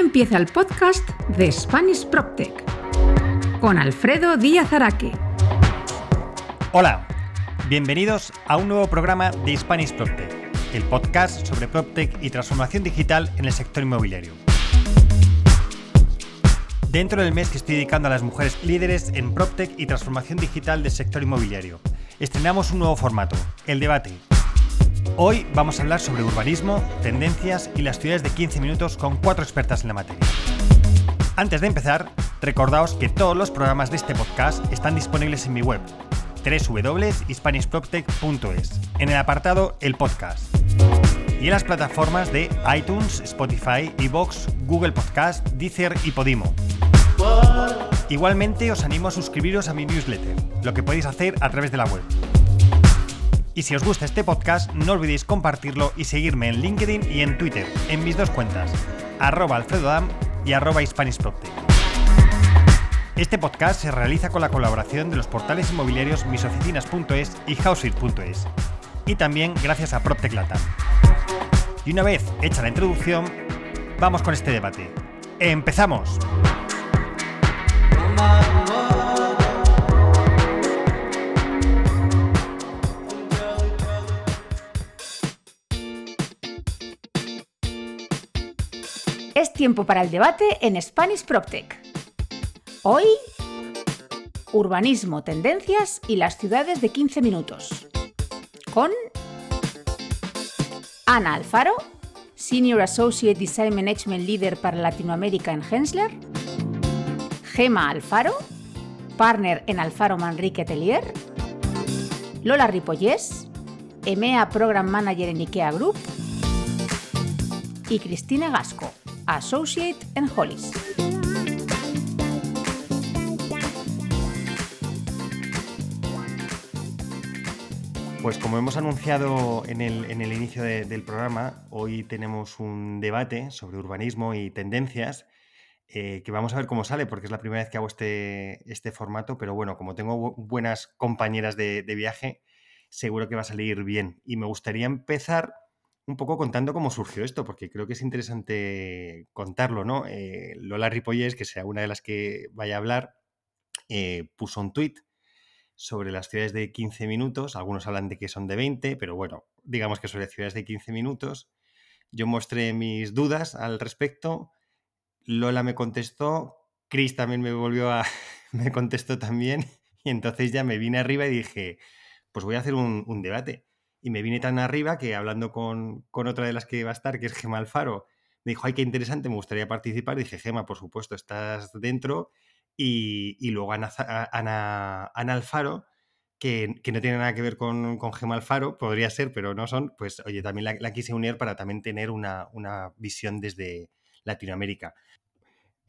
empieza el podcast de Spanish PropTech con Alfredo Díaz Araque. Hola, bienvenidos a un nuevo programa de Spanish PropTech, el podcast sobre PropTech y transformación digital en el sector inmobiliario. Dentro del mes que estoy dedicando a las mujeres líderes en PropTech y transformación digital del sector inmobiliario, estrenamos un nuevo formato, el debate. Hoy vamos a hablar sobre urbanismo, tendencias y las ciudades de 15 minutos con cuatro expertas en la materia. Antes de empezar, recordaos que todos los programas de este podcast están disponibles en mi web, www.hispanishproptech.es, en el apartado El Podcast y en las plataformas de iTunes, Spotify, Evox, Google Podcast, Deezer y Podimo. Igualmente os animo a suscribiros a mi newsletter, lo que podéis hacer a través de la web. Y si os gusta este podcast, no olvidéis compartirlo y seguirme en LinkedIn y en Twitter, en mis dos cuentas, arroba alfredodam y arroba Este podcast se realiza con la colaboración de los portales inmobiliarios misoficinas.es y houseit.es, y también gracias a PropTech Latam. Y una vez hecha la introducción, vamos con este debate. ¡Empezamos! Tiempo para el debate en Spanish PropTech. Hoy, urbanismo, tendencias y las ciudades de 15 minutos. Con Ana Alfaro, Senior Associate Design Management Leader para Latinoamérica en Hensler. Gema Alfaro, Partner en Alfaro Manrique Atelier. Lola Ripollés, EMEA Program Manager en IKEA Group. Y Cristina Gasco, Associate en Hollis. Pues como hemos anunciado en el, inicio del programa, hoy tenemos un debate sobre urbanismo y tendencias eh, que vamos a ver cómo sale, porque es la primera vez que hago este, este formato, pero bueno, como tengo buenas compañeras de, de, viaje, seguro que va a salir bien. Y me gustaría empezar un poco contando cómo surgió esto, porque creo que es interesante contarlo, ¿no? Eh, Lola Ripollés, que sea una de las que vaya a hablar, eh, puso un tuit sobre las ciudades de 15 minutos, algunos hablan de que son de 20, pero bueno, digamos que sobre ciudades de 15 minutos. Yo mostré mis dudas al respecto, Lola me contestó, Chris también me volvió a, me contestó también, y entonces ya me vine arriba y dije, pues voy a hacer un debate y me vine tan arriba que hablando con, otra de las que va a estar, que es Gema Alfaro, me dijo, ay, qué interesante, me gustaría participar. Y dije, Gema, por supuesto, estás dentro. Y, luego Ana, Alfaro, que, no tiene nada que ver con, con, Gema Alfaro, podría ser, pero no son, pues oye, también la, la quise unir para también tener una, una visión desde Latinoamérica.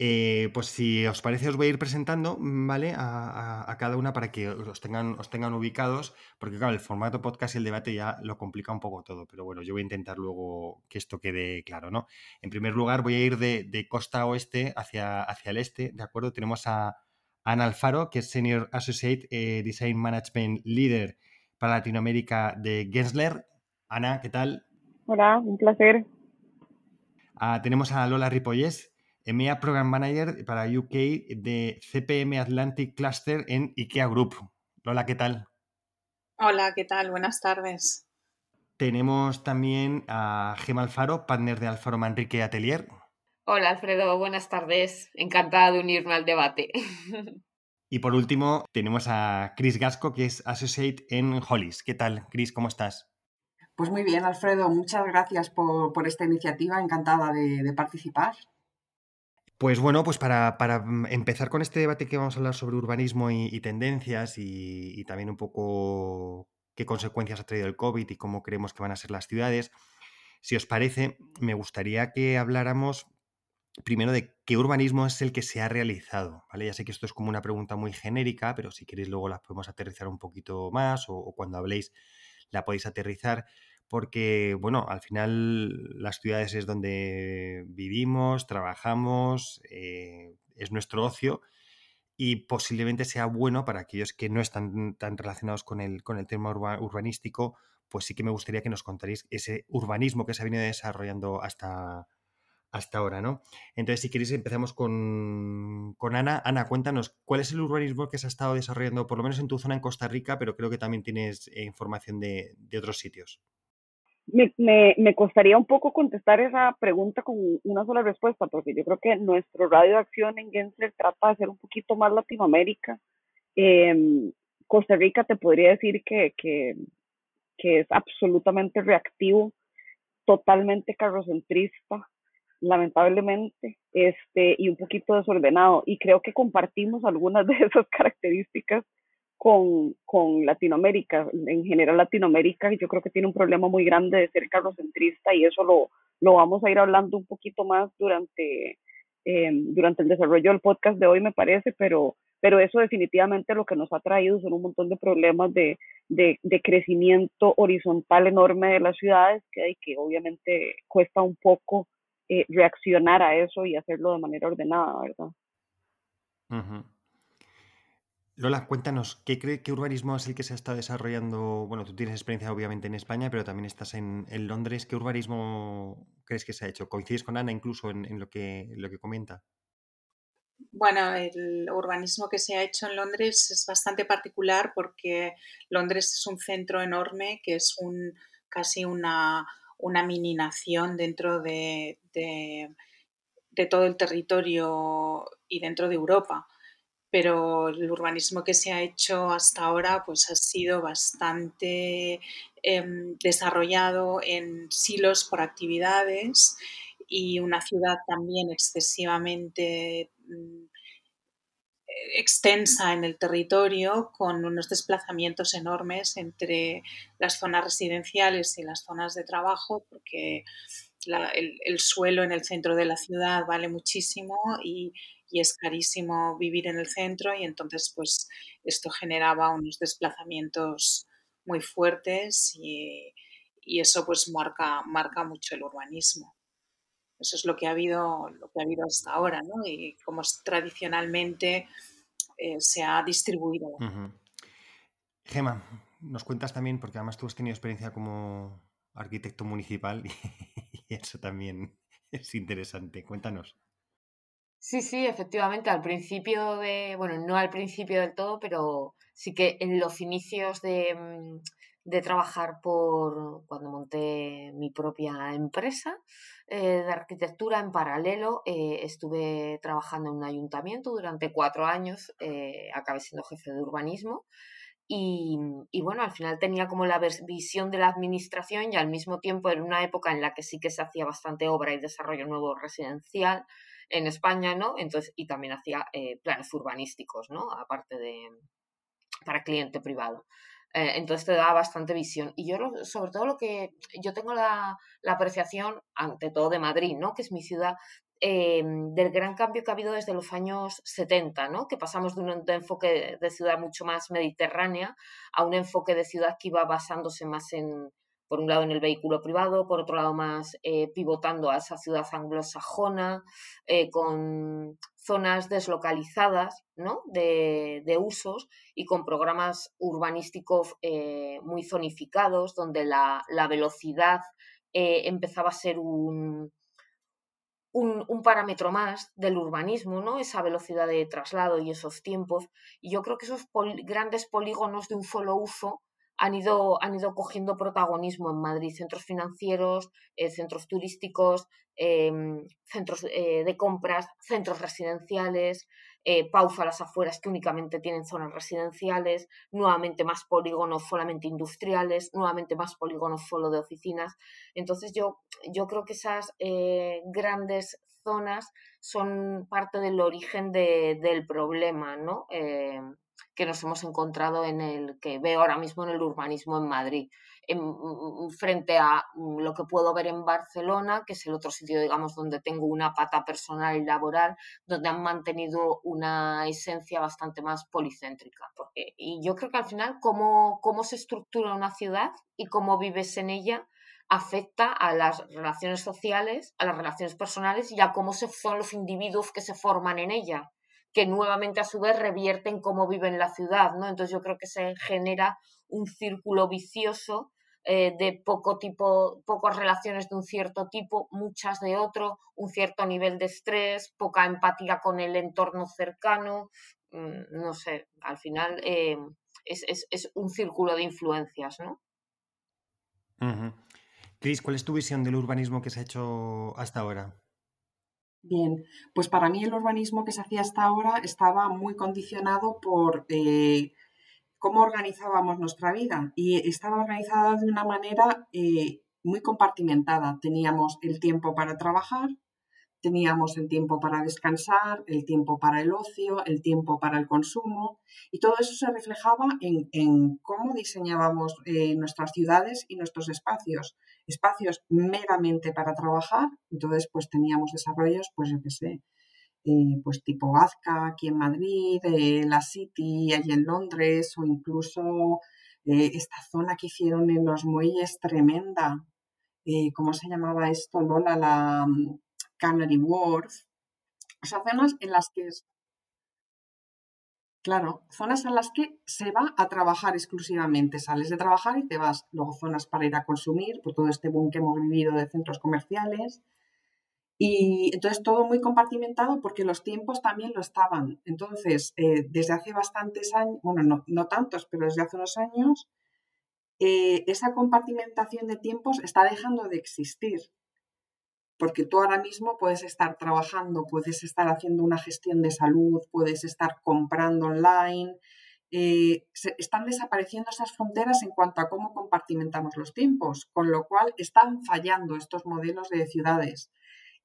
Eh, pues si os parece, os voy a ir presentando, ¿vale? A, cada una para que os tengan, os tengan ubicados, porque claro, el formato podcast y el debate ya lo complica un poco todo, pero bueno, yo voy a intentar luego que esto quede claro, ¿no? En primer lugar, voy a ir de, costa oeste hacia, hacia el este, ¿de acuerdo? Tenemos a Ana Alfaro, que es Senior Associate eh, Design Management Leader para Latinoamérica de Gensler. Ana, ¿qué tal? Hola, un placer. Ah, tenemos a Lola Ripollés, EMEA Program Manager para UK de CPM Atlantic Cluster en IKEA Group. Hola, ¿qué tal? Hola, ¿qué tal? Buenas tardes. Tenemos también a Gema Alfaro, partner de Alfaro Manrique Atelier. Hola, Alfredo, buenas tardes. Encantada de unirme al debate. Y por último, tenemos a Chris Gasco, que es Associate en Hollis. ¿Qué tal, Chris? ¿Cómo estás? Pues muy bien, Alfredo. Muchas gracias por, esta iniciativa. Encantada de participar. Pues bueno, pues para, mm, empezar con este debate que vamos a hablar sobre urbanismo y, tendencias y, también un poco qué consecuencias ha traído el COVID y cómo creemos que van a ser las ciudades, si os parece, me gustaría que habláramos primero de qué urbanismo es el que se ha realizado. ¿vale? Ya sé que esto es como una pregunta muy genérica, pero si queréis luego la podemos aterrizar un poquito más o cuando habléis la podéis aterrizar porque, bueno, al final las ciudades es donde vivimos, trabajamos, eh, es nuestro ocio y posiblemente sea bueno para aquellos que no están tan relacionados con el, con el tema urbanístico, pues sí que me gustaría que nos contaréis ese urbanismo que se ha venido desarrollando hasta, hasta ahora, ¿no? Entonces, si queréis, empezamos con, Ana. Ana, cuéntanos, ¿cuál es el urbanismo que se ha estado desarrollando, por lo menos en tu zona en Costa Rica, pero creo que también tienes eh, información de, otros sitios? Me, me, costaría un poco contestar esa pregunta con una sola respuesta, porque yo creo que nuestro radio de acción en Gensler trata de ser un poquito más Latinoamérica. Em, Costa Rica te podría decir que, que, que es absolutamente reactivo, totalmente carrocentrista, lamentablemente, este, y un poquito desordenado. Y creo que compartimos algunas de esas características con, con Latinoamérica. En general, Latinoamérica yo creo que tiene un problema muy grande de ser carrocentrista y eso lo, lo vamos a ir hablando un poquito más durante, eh, durante el desarrollo del podcast de hoy, me parece, pero, pero eso definitivamente lo que nos ha traído son un montón de problemas de, de, de crecimiento horizontal enorme de las ciudades que, que obviamente cuesta un poco eh, reaccionar a eso y hacerlo de manera ordenada, ¿verdad? Lola, cuéntanos, ¿qué, cree, ¿qué urbanismo es el que se está desarrollando? Bueno, tú tienes experiencia obviamente en España, pero también estás en, Londres. ¿Qué urbanismo crees que se ha hecho? ¿Coincides con Ana incluso en, lo, que, lo que comenta? Bueno, el urbanismo que se ha hecho en Londres es bastante particular porque Londres es un centro enorme que es un, casi una, una mini nación dentro de, todo el territorio y dentro de Europa. Pero el urbanismo que se ha hecho hasta ahora pues, ha sido bastante em, desarrollado en silos por actividades y una ciudad también excesivamente mm, extensa en el territorio con unos desplazamientos enormes entre las zonas residenciales y las zonas de trabajo porque el, suelo en el centro de la ciudad vale muchísimo y, es carísimo vivir en el centro y entonces pues esto generaba unos desplazamientos muy fuertes y, eso pues marca, marca mucho el urbanismo. Eso es lo que ha habido, lo que ha habido hasta ahora, ¿no? Y como tradicionalmente eh, se ha distribuido. Gema, nos cuentas también, porque además tú has tenido experiencia como arquitecto municipal y eso también es interesante. Cuéntanos. Sí, sí, efectivamente, al principio de, bueno, no al principio del todo, pero sí que en los inicios de, mm, de trabajar por cuando monté mi propia empresa eh, de arquitectura en paralelo eh, estuve trabajando en un ayuntamiento durante cuatro años eh, acabé siendo jefe de urbanismo y, y, bueno, al final tenía como la visión de la administración y al mismo tiempo en una época en la que sí que se hacía bastante obra y desarrollo nuevo residencial en España, ¿no? Entonces, y también hacía planes urbanísticos, ¿no? Aparte de para cliente privado. Eh, entonces te da bastante visión. Y yo, sobre todo, lo que yo tengo la, apreciación, ante todo de Madrid, ¿no? que es mi ciudad, em, del gran cambio que ha habido desde los años 70, ¿no? que pasamos de un enfoque de ciudad mucho más mediterránea a un enfoque de ciudad que iba basándose más en, por un lado en el vehículo privado, por otro lado más eh, pivotando a esa ciudad anglosajona, eh, con zonas deslocalizadas ¿no? de, usos y con programas urbanísticos eh, muy zonificados, donde la, velocidad empezaba a ser un, un, parámetro más del urbanismo, ¿no? Esa velocidad de traslado y esos tiempos. Y yo creo que esos grandes polígonos de un solo uso han ido, han ido cogiendo protagonismo en Madrid, centros financieros, eh, centros turísticos, em, centros eh, de compras, centros residenciales, eh, pausa las afueras que únicamente tienen zonas residenciales, nuevamente más polígonos solamente industriales, nuevamente más polígonos solo de oficinas. Entonces yo, yo creo que esas grandes zonas son parte del origen del problema, ¿no? Que nos hemos encontrado en el que veo ahora mismo en el urbanismo en Madrid, en, mm, frente a mm, lo que puedo ver en Barcelona, que es el otro sitio, digamos, donde tengo una pata personal y laboral, donde han mantenido una esencia bastante más policéntrica. Y yo creo que al final, cómo, cómo se estructura una ciudad y cómo vives en ella, afecta a las relaciones sociales, a las relaciones personales y a cómo son los individuos que se forman en ella que nuevamente a su vez revierten cómo viven la ciudad, ¿no? Entonces yo creo que se genera un círculo vicioso eh, de poco tipo, pocas relaciones de un cierto tipo, muchas de otro, un cierto nivel de estrés, poca empatía con el entorno cercano, mm, no sé, al final eh, es, un círculo de influencias, ¿no? Cris, ¿cuál es tu visión del urbanismo que se ha hecho hasta ahora? Bien, pues para mí el urbanismo que se hacía hasta ahora estaba muy condicionado por eh, cómo organizábamos nuestra vida y estaba organizada de una manera eh, muy compartimentada. Teníamos el tiempo para trabajar, teníamos el tiempo para descansar, el tiempo para el ocio, el tiempo para el consumo y todo eso se reflejaba en, cómo diseñábamos eh, nuestras ciudades y nuestros espacios. Espacios meramente para trabajar, entonces pues teníamos desarrollos, pues yo qué sé, eh, pues tipo Azca aquí en Madrid, eh, la City allí en Londres o incluso esta zona que hicieron en los muelles tremenda. ¿Cómo se llamaba esto, Lola? La, Canary Wharf, o sea, zonas en las que claro, zonas en las que se va a trabajar exclusivamente, sales de trabajar y te vas, luego zonas para ir a consumir, por todo este boom que hemos vivido de centros comerciales, y entonces todo muy compartimentado porque los tiempos también lo estaban. Entonces, eh, desde hace bastantes años, bueno, no, tantos, pero desde hace unos años, eh, esa compartimentación de tiempos está dejando de existir porque tú ahora mismo puedes estar trabajando, puedes estar haciendo una gestión de salud, puedes estar comprando online. Eh, están desapareciendo esas fronteras en cuanto a cómo compartimentamos los tiempos, con lo cual están fallando estos modelos de ciudades.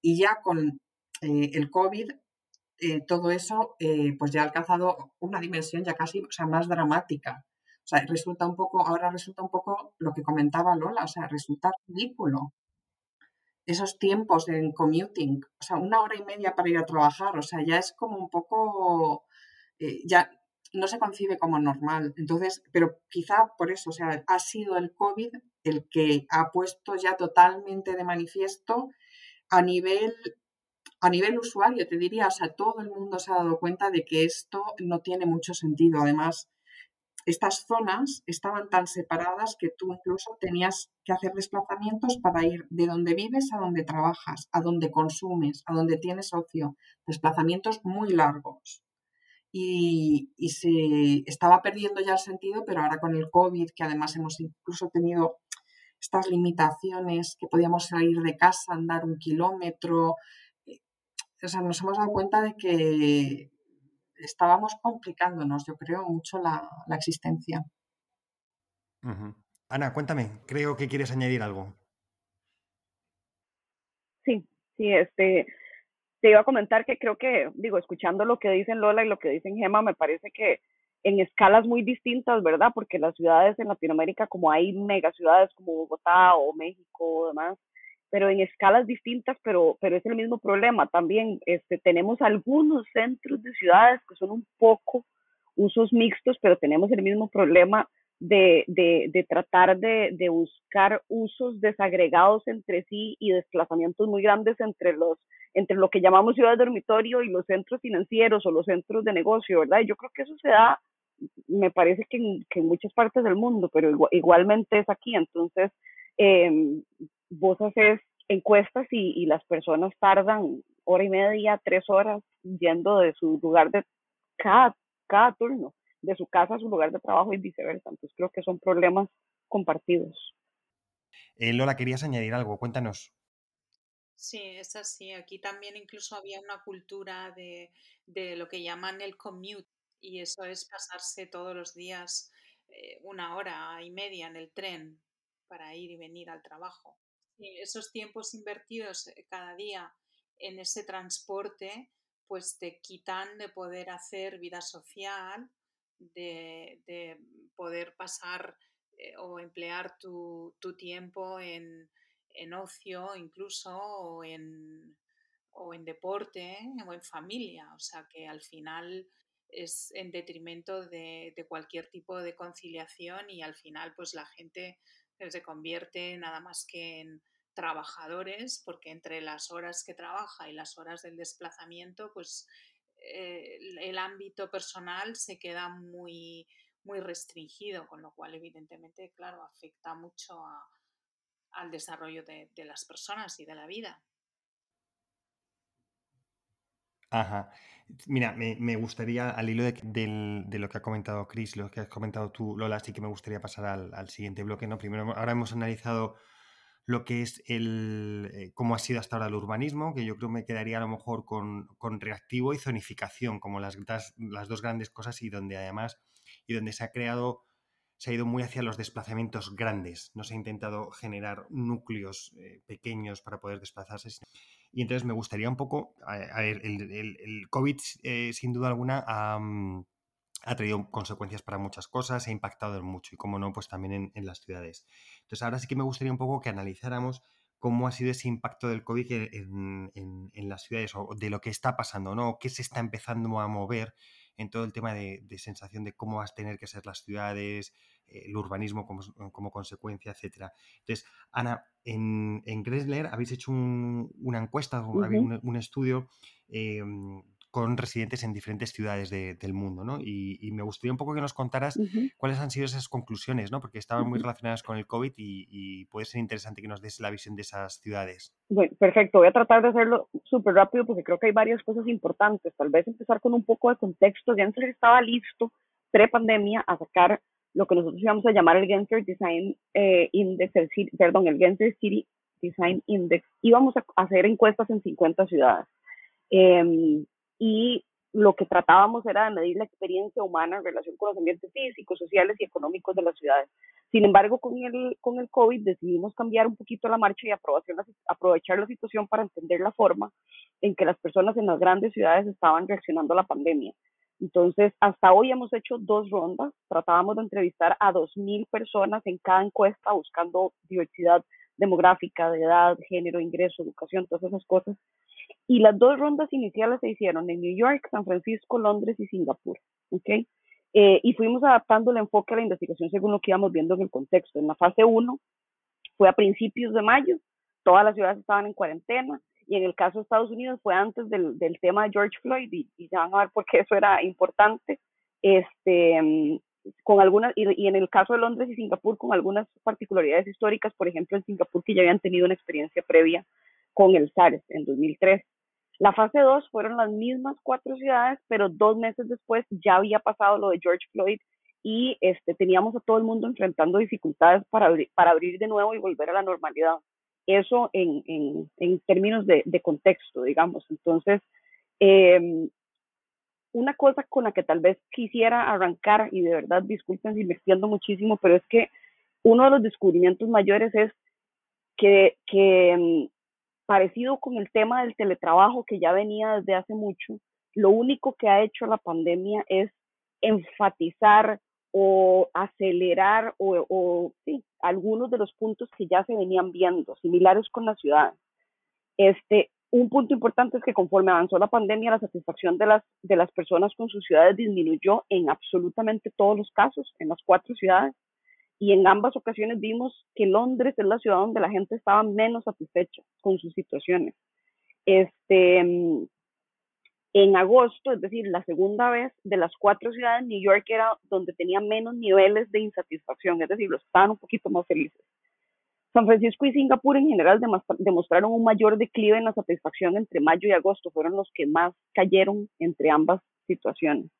Y ya con eh, el COVID, eh, todo eso pues ya ha alcanzado una dimensión ya casi sea, más dramática. O sea, resulta un poco, ahora resulta un poco lo que comentaba Lola, o sea, resulta ridículo esos tiempos en commuting, o sea, una hora y media para ir a trabajar, o sea, ya es como un poco, eh, ya no se concibe como normal. Entonces, pero quizá por eso, o sea, ha sido el COVID el que ha puesto ya totalmente de manifiesto a nivel a nivel usuario, te diría, o sea, todo el mundo se ha dado cuenta de que esto no tiene mucho sentido. Además, estas zonas estaban tan separadas que tú incluso tenías que hacer desplazamientos para ir de donde vives a donde trabajas, a donde consumes, a donde tienes ocio, desplazamientos muy largos. Y, se estaba perdiendo ya el sentido, pero ahora con el COVID, que además hemos incluso tenido estas limitaciones, que podíamos salir de casa, andar un kilómetro, eh, o sea, nos hemos dado cuenta de que estábamos complicándonos, yo creo, mucho la, existencia. Ana, cuéntame, creo que quieres añadir algo. Sí, sí, este, te iba a comentar que creo que, digo, escuchando lo que dicen Lola y lo que dicen Gema, me parece que en escalas muy distintas, ¿verdad? Porque las ciudades en Latinoamérica, como hay megaciudades como Bogotá o México o demás, pero en escalas distintas, pero, pero es el mismo problema. También este, tenemos algunos centros de ciudades que son un poco usos mixtos, pero tenemos el mismo problema de, de, de tratar de, de, buscar usos desagregados entre sí y desplazamientos muy grandes entre los entre lo que llamamos ciudades dormitorio y los centros financieros o los centros de negocio, ¿verdad? Y yo creo que eso se da, me parece que en, que en muchas partes del mundo, pero igualmente es aquí. Entonces, eh, vos haces encuestas y, las personas tardan hora y media, tres horas yendo de su lugar de cada, cada turno, de su casa a su lugar de trabajo y viceversa. Entonces creo que son problemas compartidos. Eh, Lola, querías añadir algo, cuéntanos. Sí, es así. Aquí también incluso había una cultura de, de lo que llaman el commute y eso es pasarse todos los días eh, una hora y media en el tren para ir y venir al trabajo esos tiempos invertidos eh, cada día en ese transporte, pues te quitan de poder hacer vida social, de, poder pasar eh, o emplear tu, tiempo en, ocio incluso o en, o en deporte o en familia. O sea que al final es en detrimento de, de, cualquier tipo de conciliación y al final pues la gente se convierte nada más que en trabajadores, porque entre las horas que trabaja y las horas del desplazamiento, pues eh, el ámbito personal se queda muy, muy restringido, con lo cual evidentemente, claro, afecta mucho al desarrollo de, las personas y de la vida. Ajá. Mira, me, gustaría, al hilo de, lo que ha comentado Chris, lo que has comentado tú, Lola, sí que me gustaría pasar al, al siguiente bloque, ¿no? Primero, ahora hemos analizado lo que es el, eh, cómo ha sido hasta ahora el urbanismo, que yo creo me quedaría a lo mejor con, reactivo y zonificación, como las, las dos grandes cosas y donde además, y donde se ha creado, se ha ido muy hacia los desplazamientos grandes, no se ha intentado generar núcleos eh, pequeños para poder desplazarse. Y entonces me gustaría un poco, a, ver, el, COVID eh, sin duda alguna ha, ha traído consecuencias para muchas cosas, ha impactado en mucho y, como no, pues también en, las ciudades. Entonces, ahora sí que me gustaría un poco que analizáramos cómo ha sido ese impacto del COVID en, las ciudades o de lo que está pasando, ¿no? ¿Qué se está empezando a mover en todo el tema de, sensación de cómo vas a tener que ser las ciudades, el urbanismo como, consecuencia, etcétera. Entonces, Ana, en, en Gressler habéis hecho una encuesta, un, estudio em, con residentes en diferentes ciudades del mundo, ¿no? Y, me gustaría un poco que nos contaras cuáles han sido esas conclusiones, ¿no? Porque estaban muy relacionadas con el COVID y, puede ser interesante que nos des la visión de esas ciudades. Bueno, perfecto. Voy a tratar de hacerlo súper rápido porque creo que hay varias cosas importantes. Tal vez empezar con un poco de contexto. Gensler estaba listo, pre-pandemia, a sacar lo que nosotros íbamos a llamar el Gensler Design eh, Index, perdón, el Gensler City Design Index. Íbamos a hacer encuestas en 50 ciudades. Em, y lo que tratábamos era de medir la experiencia humana en relación con los ambientes físicos, sociales y económicos de las ciudades. Sin embargo, con el, con el COVID decidimos cambiar un poquito la marcha y aprovechar la situación para entender la forma en que las personas en las grandes ciudades estaban reaccionando a la pandemia. Entonces, hasta hoy hemos hecho dos rondas. Tratábamos de entrevistar a 2.000 personas en cada encuesta buscando diversidad demográfica, de edad, género, ingreso, educación, todas esas cosas. Y las dos rondas iniciales se hicieron en New York, San Francisco, Londres y Singapur. Eh, y fuimos adaptando el enfoque a la investigación según lo que íbamos viendo en el contexto. En la fase 1 fue a principios de mayo, todas las ciudades estaban en cuarentena, y en el caso de Estados Unidos fue antes del, tema de George Floyd, y, y, ya van a ver por qué eso era importante. Este, con algunas, y, en el caso de Londres y Singapur, con algunas particularidades históricas, por ejemplo, en Singapur, que ya habían tenido una experiencia previa con el SARS en 2003. La fase 2 fueron las mismas cuatro ciudades, pero dos meses después ya había pasado lo de George Floyd y este, teníamos a todo el mundo enfrentando dificultades para, abrir, para abrir de nuevo y volver a la normalidad. Eso en, en, en términos de, de, contexto, digamos. Entonces, eh, una cosa con la que tal vez quisiera arrancar, y de verdad disculpen si me extiendo muchísimo, pero es que uno de los descubrimientos mayores es que, que em, parecido con el tema del teletrabajo que ya venía desde hace mucho, lo único que ha hecho la pandemia es enfatizar o acelerar o, sí, algunos de los puntos que ya se venían viendo, similares con la ciudad. Este, un punto importante es que conforme avanzó la pandemia, la satisfacción de las, de las personas con sus ciudades disminuyó en absolutamente todos los casos, en las cuatro ciudades y en ambas ocasiones vimos que Londres es la ciudad donde la gente estaba menos satisfecha con sus situaciones. Este, en agosto, es decir, la segunda vez de las cuatro ciudades, New York era donde tenía menos niveles de insatisfacción, es decir, los estaban un poquito más felices. San Francisco y Singapur en general demostraron un mayor declive en la satisfacción entre mayo y agosto, fueron los que más cayeron entre ambas situaciones.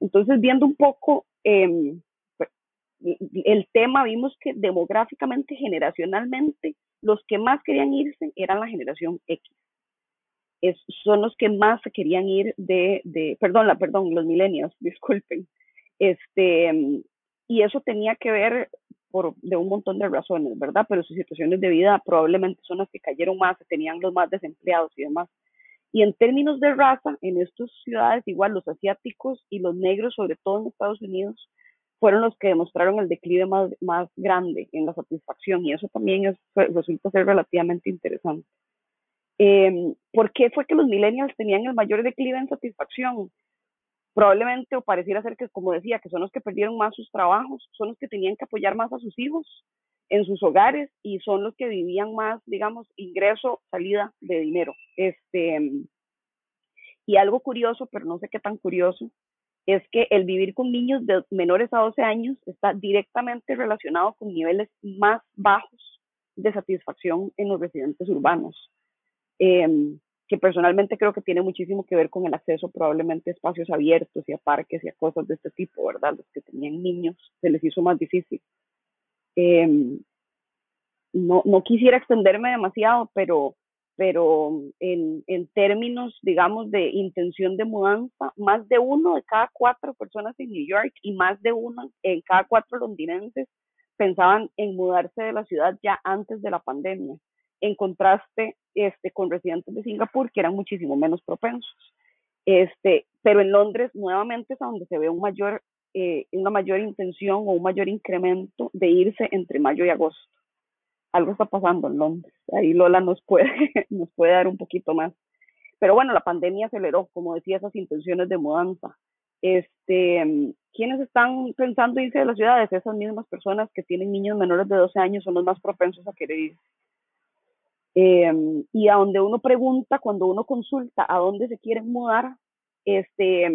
Entonces, viendo un poco eh, el tema, vimos que demográficamente, generacionalmente, los que más querían irse eran la generación X. Es, son los que más se querían ir de, de perdón, la, perdón, los millennials, disculpen. Este, y eso tenía que ver por, de un montón de razones, ¿verdad? Pero sus situaciones de vida probablemente son las que cayeron más, tenían los más desempleados y demás. Y en términos de raza, en estas ciudades, igual los asiáticos y los negros, sobre todo en Estados Unidos, fueron los que demostraron el declive más, más grande en la satisfacción y eso también es, resulta ser relativamente interesante. Eh, ¿Por qué fue que los millennials tenían el mayor declive en satisfacción? Probablemente, o pareciera ser que, como decía, que son los que perdieron más sus trabajos, son los que tenían que apoyar más a sus hijos en sus hogares y son los que vivían más, digamos, ingreso, salida de dinero. Este, y algo curioso, pero no sé qué tan curioso, es que el vivir con niños de menores a 12 años está directamente relacionado con niveles más bajos de satisfacción en los residentes urbanos, em, que personalmente creo que tiene muchísimo que ver con el acceso probablemente a espacios abiertos y a parques y a cosas de este tipo, ¿verdad? Los que tenían niños se les hizo más difícil. Em, no, no quisiera extenderme demasiado, pero pero en, en, términos, digamos, de intención de mudanza, más de uno de cada cuatro personas en New York y más de uno en cada cuatro londinenses pensaban en mudarse de la ciudad ya antes de la pandemia, en contraste este, con residentes de Singapur que eran muchísimo menos propensos. Este, pero en Londres nuevamente es donde se ve un mayor, eh, una mayor intención o un mayor incremento de irse entre mayo y agosto algo está pasando en Londres. Ahí Lola nos puede, nos puede dar un poquito más. Pero bueno, la pandemia aceleró, como decía, esas intenciones de mudanza. Este, ¿Quiénes están pensando irse de las ciudades? Esas mismas personas que tienen niños menores de 12 años son los más propensos a querer ir. Em, y a donde uno pregunta, cuando uno consulta a dónde se quieren mudar, este,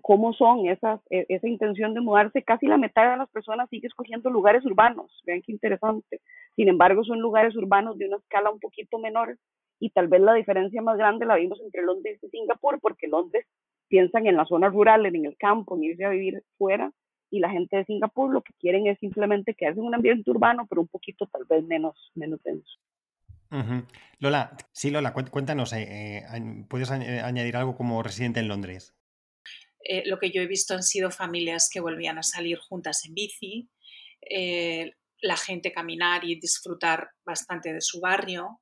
cómo son esas, e, esa intención de mudarse, casi la mitad de las personas sigue escogiendo lugares urbanos, vean qué interesante. Sin embargo, son lugares urbanos de una escala un poquito menor y tal vez la diferencia más grande la vimos entre Londres y Singapur, porque Londres piensan en la zona rural, en el campo, en irse a vivir fuera, y la gente de Singapur lo que quieren es simplemente quedarse en un ambiente urbano, pero un poquito tal vez menos, menos denso. Lola, sí, Lola, cuéntanos, eh, eh, ¿puedes añadir algo como residente en Londres? Eh, lo que yo he visto han sido familias que volvían a salir juntas en bici, eh, la gente caminar y disfrutar bastante de su barrio,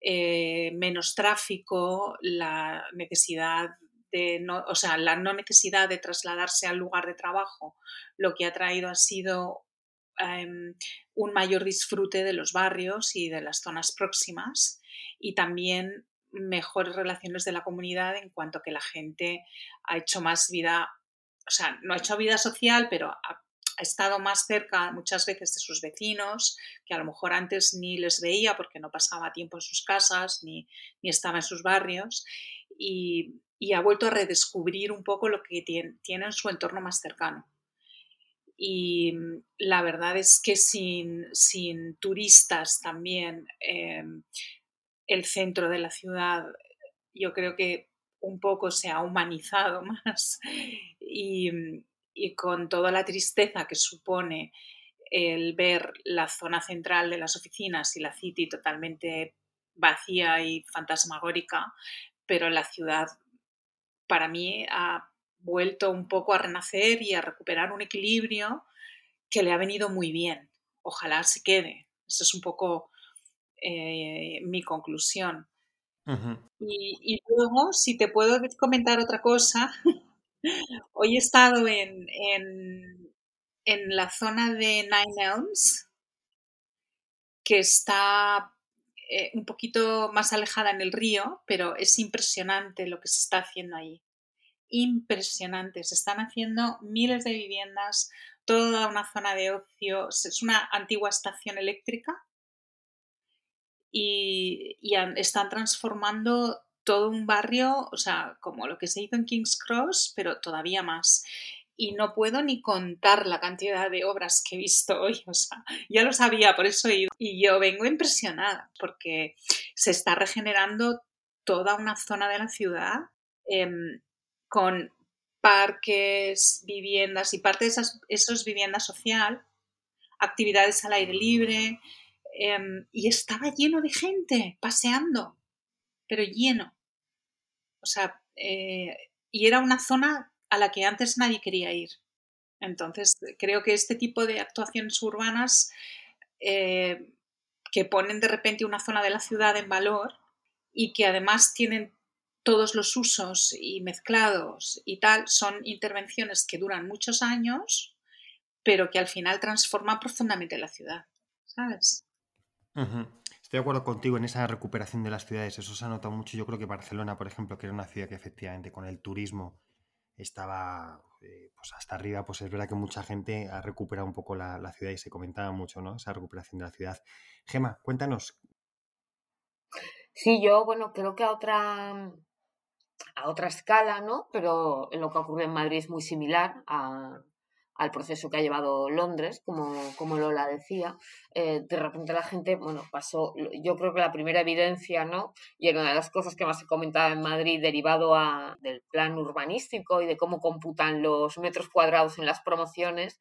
eh, menos tráfico, la necesidad de no, o sea, la no necesidad de trasladarse al lugar de trabajo, lo que ha traído ha sido em, un mayor disfrute de los barrios y de las zonas próximas y también mejores relaciones de la comunidad en cuanto que la gente ha hecho más vida, o sea, no ha hecho vida social, pero ha, estado más cerca muchas veces de sus vecinos, que a lo mejor antes ni les veía porque no pasaba tiempo en sus casas ni, ni estaba en sus barrios, y, ha vuelto a redescubrir un poco lo que tiene, tiene en su entorno más cercano. Y la verdad es que sin, sin turistas también, eh, el centro de la ciudad yo creo que un poco se ha humanizado más y, con toda la tristeza que supone el ver la zona central de las oficinas y la City totalmente vacía y fantasmagórica, pero la ciudad para mí ha vuelto un poco a renacer y a recuperar un equilibrio que le ha venido muy bien. Ojalá se quede. Eso es un poco eh, mi conclusión. y, luego, si te puedo comentar otra cosa, hoy he estado en, en, en, la zona de Nine Elms, que está eh, un poquito más alejada en el río, pero es impresionante lo que se está haciendo ahí. Impresionante. Se están haciendo miles de viviendas, toda una zona de ocio. Es una antigua estación eléctrica y, están transformando todo un barrio, o sea, como lo que se hizo en King's Cross, pero todavía más. Y no puedo ni contar la cantidad de obras que he visto hoy, o sea, ya lo sabía, por eso he ido. Y yo vengo impresionada, porque se está regenerando toda una zona de la ciudad em, con parques, viviendas y parte de esas, esos viviendas social, actividades al aire libre, Em, y estaba lleno de gente paseando, pero lleno. O sea, eh, y era una zona a la que antes nadie quería ir. Entonces, creo que este tipo de actuaciones urbanas eh, que ponen de repente una zona de la ciudad en valor y que además tienen todos los usos y mezclados y tal, son intervenciones que duran muchos años, pero que al final transforman profundamente la ciudad, ¿sabes? Estoy de acuerdo contigo en esa recuperación de las ciudades. Eso se ha notado mucho. Yo creo que Barcelona, por ejemplo, que era una ciudad que efectivamente con el turismo estaba eh, pues hasta arriba, pues es verdad que mucha gente ha recuperado un poco la, ciudad y se comentaba mucho, ¿no? Esa recuperación de la ciudad. Gema, cuéntanos. Sí, yo, bueno, creo que otra a otra escala, ¿no? Pero lo que ocurre en Madrid es muy similar a, al proceso que ha llevado Londres, como, como Lola decía, eh, de repente la gente, bueno, pasó, yo creo que la primera evidencia, ¿no? Y era una de las cosas que más se comentaba en Madrid, derivado a, del plan urbanístico y de cómo computan los metros cuadrados en las promociones,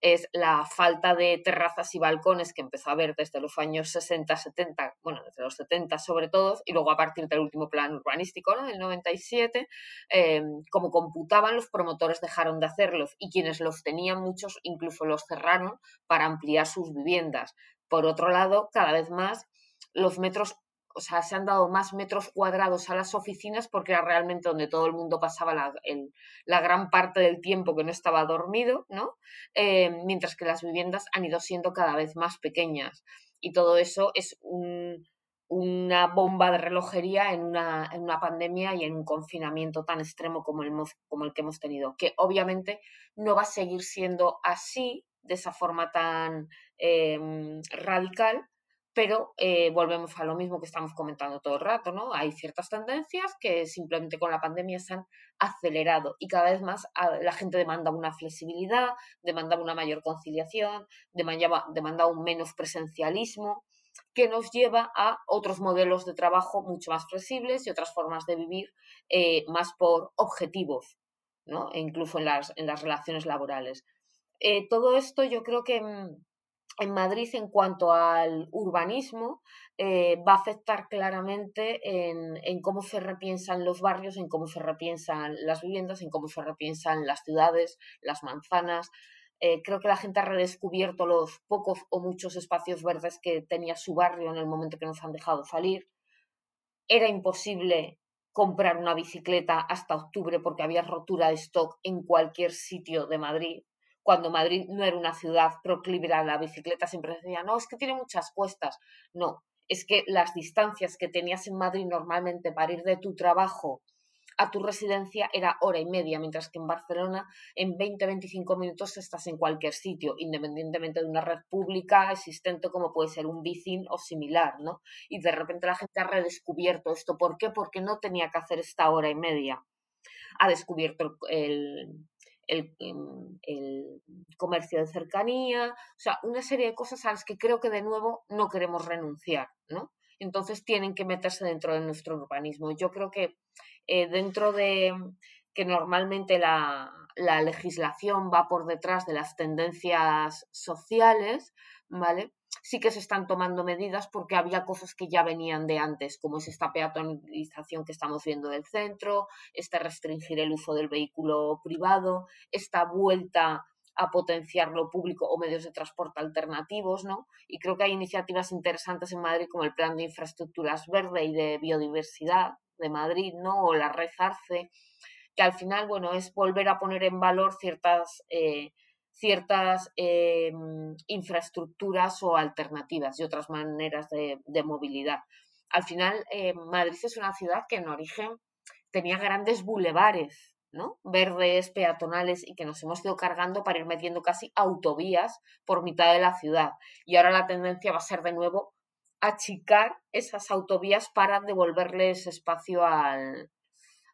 es la falta de terrazas y balcones que empezó a haber desde los años 60, 70, bueno, desde los 70 sobre todo, y luego a partir del último plan urbanístico, ¿no? del 97, eh, como computaban, los promotores dejaron de hacerlos y quienes los tenían, muchos incluso los cerraron para ampliar sus viviendas. Por otro lado, cada vez más los metros o sea, se han dado más metros cuadrados a las oficinas porque era realmente donde todo el mundo pasaba la, gran parte del tiempo que no estaba dormido, ¿no? Eh, mientras que las viviendas han ido siendo cada vez más pequeñas. Y todo eso es una bomba de relojería en una, pandemia y en un confinamiento tan extremo como el, como el que hemos tenido, que obviamente no va a seguir siendo así, de esa forma tan eh, radical, pero eh, volvemos a lo mismo que estamos comentando todo el rato, ¿no? Hay ciertas tendencias que simplemente con la pandemia se han acelerado y cada vez más ah, la gente demanda una flexibilidad, demanda una mayor conciliación, demanda, demanda un menos presencialismo que nos lleva a otros modelos de trabajo mucho más flexibles y otras formas de vivir eh, más por objetivos, ¿no? E incluso en las, en las relaciones laborales. Eh, todo esto yo creo que mm, en Madrid en cuanto al urbanismo eh, va a afectar claramente en, cómo se repiensan los barrios, en cómo se repiensan las viviendas, en cómo se repiensan las ciudades, las manzanas. Eh, creo que la gente ha redescubierto los pocos o muchos espacios verdes que tenía su barrio en el momento que nos han dejado salir. Era imposible comprar una bicicleta hasta octubre porque había rotura de stock en cualquier sitio de Madrid cuando Madrid no era una ciudad proclive a la bicicleta, siempre decía, no, es que tiene muchas cuestas. No, es que las distancias que tenías en Madrid normalmente para ir de tu trabajo a tu residencia era hora y media, mientras que en Barcelona en 20-25 minutos estás en cualquier sitio, independientemente de una red pública existente como puede ser un bicing o similar, ¿no? Y de repente la gente ha redescubierto esto. ¿Por qué? Porque no tenía que hacer esta hora y media. Ha descubierto el, Em, el, comercio de cercanía, o sea, una serie de cosas a las que creo que de nuevo no queremos renunciar, ¿no? Entonces tienen que meterse dentro de nuestro urbanismo. Yo creo que eh, dentro de que normalmente la, la legislación va por detrás de las tendencias sociales, ¿vale? Sí que se están tomando medidas porque había cosas que ya venían de antes, como es esta peatonalización que estamos viendo del centro, este restringir el uso del vehículo privado, esta vuelta a potenciar lo público o medios de transporte alternativos, ¿no? Y creo que hay iniciativas interesantes en Madrid como el Plan de Infraestructuras Verde y de Biodiversidad de Madrid, ¿no? O la Red Arce, que al final, bueno, es volver a poner en valor ciertas eh, ciertas eh, infraestructuras o alternativas y otras maneras de, movilidad. Al final, eh, Madrid es una ciudad que en origen tenía grandes bulevares, ¿no? verdes, peatonales y que nos hemos ido cargando para ir metiendo casi autovías por mitad de la ciudad. Y ahora la tendencia va a ser de nuevo achicar esas autovías para devolverles espacio al,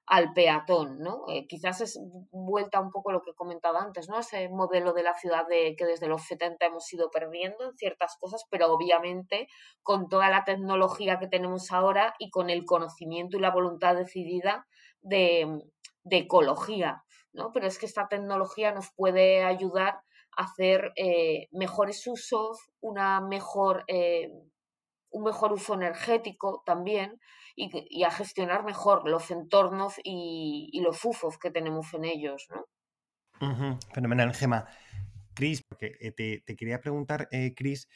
al peatón, ¿no? Eh, quizás es vuelta un poco lo que comentaba antes, ¿no? Ese modelo de la ciudad de, que desde los 70 hemos ido perdiendo en ciertas cosas, pero obviamente con toda la tecnología que tenemos ahora y con el conocimiento y la voluntad decidida de, ecología, ¿no? Pero es que esta tecnología nos puede ayudar a hacer eh, mejores usos, una mejor, eh, un mejor uso energético también, y, a gestionar mejor los entornos y, los usos que tenemos en ellos, ¿no? Fenomenal, Gema. Cris, porque eh, te, quería preguntar, eh, Cris,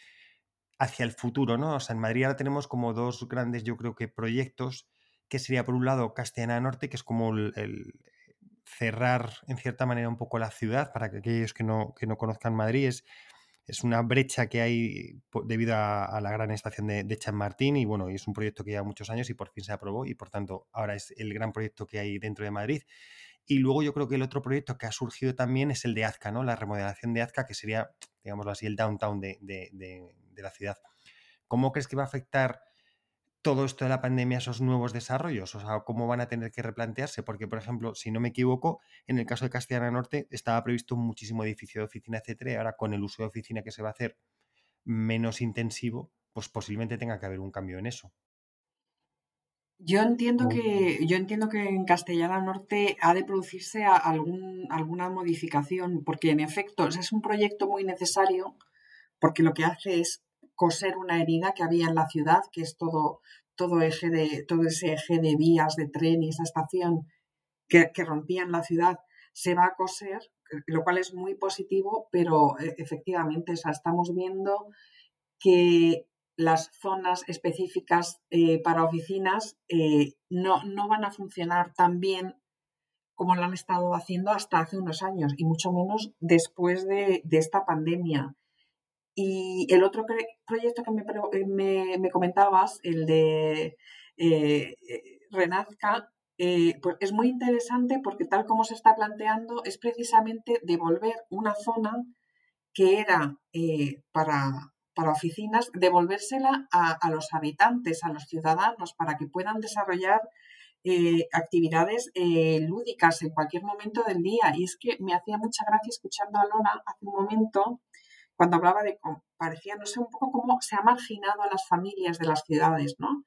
hacia el futuro, ¿no? O sea, en Madrid ahora tenemos como dos grandes, yo creo que proyectos, que sería por un lado Castellana Norte, que es como el, cerrar en cierta manera un poco la ciudad, para que aquellos que no, que no conozcan Madrid, es es una brecha que hay debido a, la gran estación de, de Martín y bueno, es un proyecto que lleva muchos años y por fin se aprobó y por tanto ahora es el gran proyecto que hay dentro de Madrid. Y luego yo creo que el otro proyecto que ha surgido también es el de Azca, ¿no? La remodelación de Azca, que sería, digámoslo así, el downtown de, de la ciudad. ¿Cómo crees que va a afectar todo esto de la pandemia, esos nuevos desarrollos? O sea, ¿cómo van a tener que replantearse? Porque, por ejemplo, si no me equivoco, en el caso de Castellana Norte estaba previsto muchísimo edificio de oficina, etcétera, y ahora con el uso de oficina que se va a hacer menos intensivo, pues posiblemente tenga que haber un cambio en eso. Yo entiendo que, yo entiendo que en Castellana Norte ha de producirse algún, alguna modificación, porque en efecto es un proyecto muy necesario, porque lo que hace es coser una herida que había en la ciudad, que es todo, todo, eje de, todo ese eje de vías de tren y esa estación que, que rompían la ciudad, se va a coser, lo cual es muy positivo, pero e, efectivamente estamos viendo que las zonas específicas eh, para oficinas eh, no, no, van a funcionar tan bien como lo han estado haciendo hasta hace unos años y mucho menos después de, de esta pandemia. Y el otro proyecto que me, eh, me, me, comentabas, el de Renazca, pues es muy interesante porque tal como se está planteando es precisamente devolver una zona que era para para oficinas, devolvérsela a, los habitantes, a los ciudadanos, para que puedan desarrollar eh, actividades eh, lúdicas en cualquier momento del día. Y es que me hacía mucha gracia escuchando a Lona hace un momento, cuando hablaba de, parecía, no sé, un poco cómo se ha marginado a las familias de las ciudades, ¿no?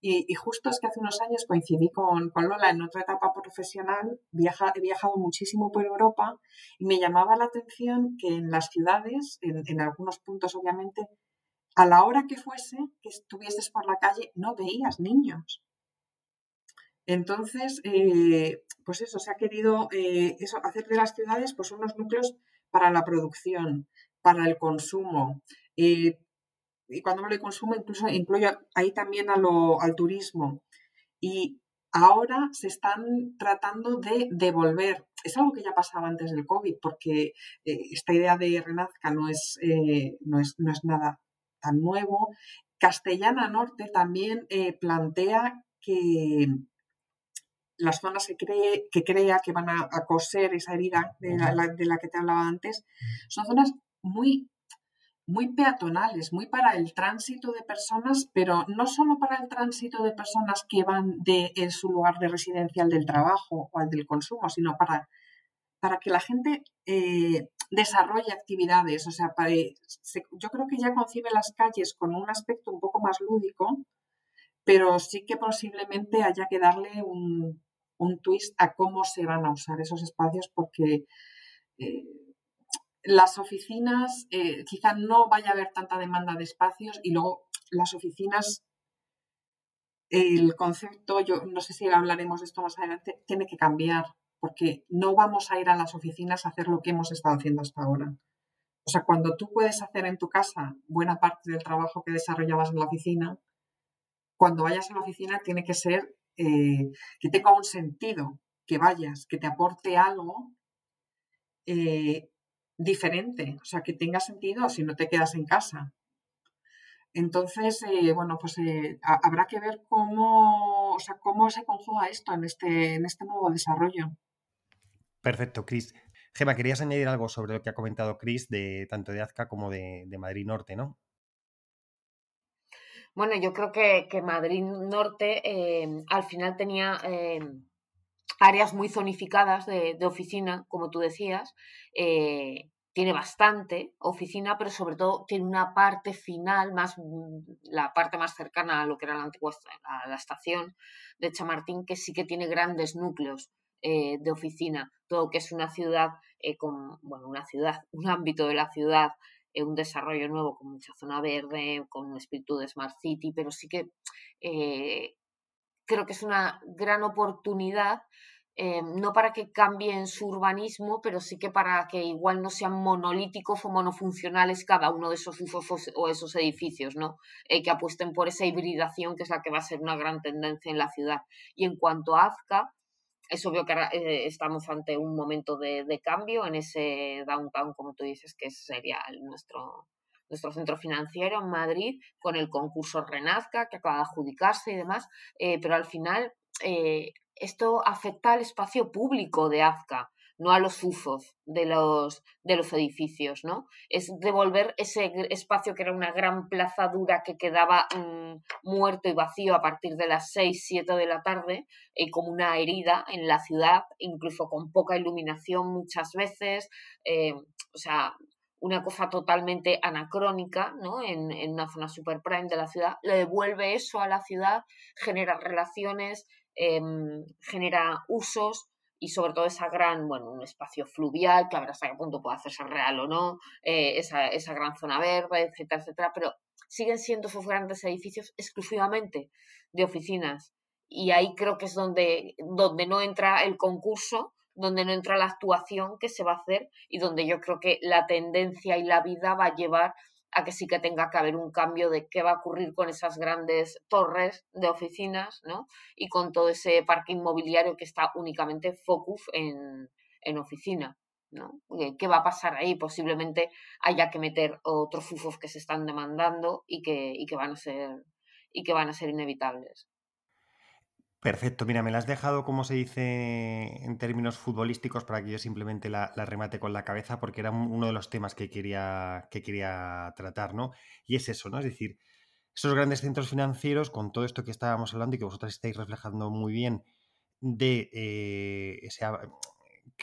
Y, justo es que hace unos años coincidí con, Lola en otra etapa profesional, viaja, he viajado muchísimo por Europa y me llamaba la atención que en las ciudades, en, algunos puntos obviamente, a la hora que fuese, que estuvieses por la calle, no veías niños. Entonces, eh, pues eso, se ha querido eh, eso, hacer de las ciudades pues unos núcleos para la producción, para el consumo, eh, y cuando hablo de consumo, incluso incluyo ahí también a lo, al turismo. Y ahora se están tratando de devolver. Es algo que ya pasaba antes del COVID, porque eh, esta idea de Renazca no es, eh, no, es, no es nada tan nuevo. Castellana Norte también eh, plantea que las zonas que, cree, que crea que van a, coser esa herida de de la que te hablaba antes, son zonas muy muy peatonales, muy para el tránsito de personas, pero no solo para el tránsito de personas que van de en su lugar de residencial del trabajo o al del consumo, sino para, para que la gente eh, desarrolle actividades. O sea, yo creo que ya concibe las calles con un aspecto un poco más lúdico, pero sí que posiblemente haya que darle un, twist a cómo se van a usar esos espacios porque... Eh, las oficinas, eh, quizá no vaya a haber tanta demanda de espacios y luego las oficinas, el concepto, yo no sé si hablaremos de esto más adelante, tiene que cambiar porque no vamos a ir a las oficinas a hacer lo que hemos estado haciendo hasta ahora. O sea, cuando tú puedes hacer en tu casa buena parte del trabajo que desarrollabas en la oficina, cuando vayas a la oficina tiene que ser eh, que tenga un sentido, que vayas, que te aporte algo eh, diferente, o sea, que tenga sentido si no te quedas en casa. Entonces, eh, bueno, pues eh, habrá que ver cómo, o sea, cómo se conjuga esto en este, en este nuevo desarrollo. Perfecto, Cris. Gema, querías añadir algo sobre lo que ha comentado Cris de tanto de Azca como de, Madrid Norte, ¿no? Bueno, yo creo que, Madrid Norte eh, al final tenía áreas muy zonificadas de, oficina, como tú decías. Eh, tiene bastante oficina, pero sobre todo tiene una parte final, más mm, la parte más cercana a lo que era la antigua a la estación de Chamartín, que sí que tiene grandes núcleos eh, de oficina. Todo que es una ciudad eh, con, bueno, una ciudad, un ámbito de la ciudad, un desarrollo nuevo con mucha zona verde, con un espíritu de Smart City, pero sí que creo que es una gran oportunidad, eh, no para que cambien su urbanismo, pero sí que para que igual no sean monolíticos o monofuncionales cada uno de esos usos o esos edificios, ¿no? Eh, que apuesten por esa hibridación que es la que va a ser una gran tendencia en la ciudad. Y en cuanto a Azca, es obvio que eh, estamos ante un momento de, de, cambio en ese downtown, como tú dices, que sería nuestro, nuestro centro financiero en Madrid, con el concurso Renazca, que acaba de adjudicarse y demás, eh, pero al final eh, esto afecta al espacio público de Azca, no a los usos de los, de los edificios, ¿no? Es devolver ese espacio que era una gran plaza dura que quedaba mm, muerto y vacío a partir de las 6, 7 de la tarde, y como una herida en la ciudad, incluso con poca iluminación muchas veces, eh, o sea, una cosa totalmente anacrónica, ¿no? En, una zona super prime de la ciudad, le devuelve eso a la ciudad, genera relaciones, em, genera usos y sobre todo esa gran, bueno, un espacio fluvial, que a ver hasta qué punto puede hacerse real o no, eh, esa, esa gran zona verde, etcétera, etcétera, pero siguen siendo esos grandes edificios exclusivamente de oficinas. Y ahí creo que es donde, donde no entra el concurso, donde no entra la actuación que se va a hacer y donde yo creo que la tendencia y la vida va a llevar a que sí que tenga que haber un cambio de qué va a ocurrir con esas grandes torres de oficinas, ¿no? Y con todo ese parque inmobiliario que está únicamente focus en, en oficina, ¿no? ¿Qué va a pasar ahí? Posiblemente haya que meter otros usos que se están demandando y que, y que van a ser y que van a ser inevitables. Perfecto, mira, me la has dejado, como se dice en términos futbolísticos, para que yo simplemente la, remate con la cabeza, porque era uno de los temas que quería, que quería tratar, ¿no? Y es eso, ¿no? Es decir, esos grandes centros financieros, con todo esto que estábamos hablando y que vosotros estáis reflejando muy bien, de eh,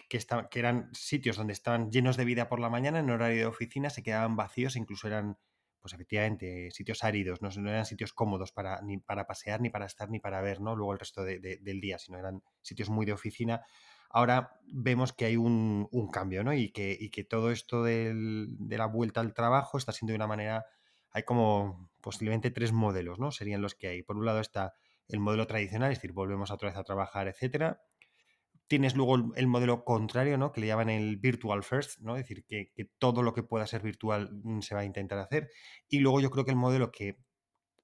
que, que eran sitios donde estaban llenos de vida por la mañana, en horario de oficina, se quedaban vacíos, incluso eran pues efectivamente, sitios áridos, no, eran sitios cómodos para, ni para pasear, ni para estar, ni para ver, ¿no? Luego el resto del día, sino eran sitios muy de oficina. Ahora vemos que hay un, cambio, ¿no? Y que, y que todo esto de la vuelta al trabajo está siendo de una manera. Hay como posiblemente tres modelos, ¿no? Serían los que hay. Por un lado está el modelo tradicional, es decir, volvemos otra vez a trabajar, etcétera. Tienes luego el, modelo contrario, ¿no? Que le llaman el virtual first, ¿no? Es decir, que, todo lo que pueda ser virtual mm, se va a intentar hacer. Y luego yo creo que el modelo que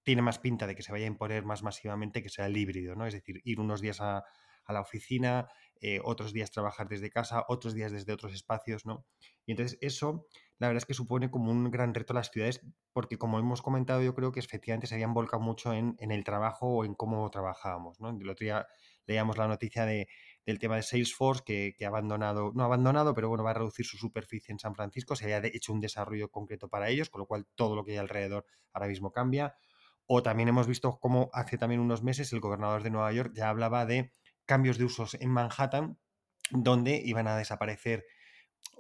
tiene más pinta de que se vaya a imponer más masivamente, que sea el híbrido, ¿no? Es decir, ir unos días a, la oficina, eh, otros días trabajar desde casa, otros días desde otros espacios, ¿no? Y entonces eso, la verdad es que supone como un gran reto a las ciudades, porque como hemos comentado, yo creo que efectivamente se habían volcado mucho en, el trabajo o en cómo trabajábamos, ¿no? El otro día leíamos la noticia de del tema de Salesforce, que, ha abandonado, no ha abandonado, pero bueno, va a reducir su superficie en San Francisco, se había hecho un desarrollo concreto para ellos, con lo cual todo lo que hay alrededor ahora mismo cambia. O también hemos visto cómo hace también unos meses el gobernador de Nueva York ya hablaba de cambios de usos en Manhattan, donde iban a desaparecer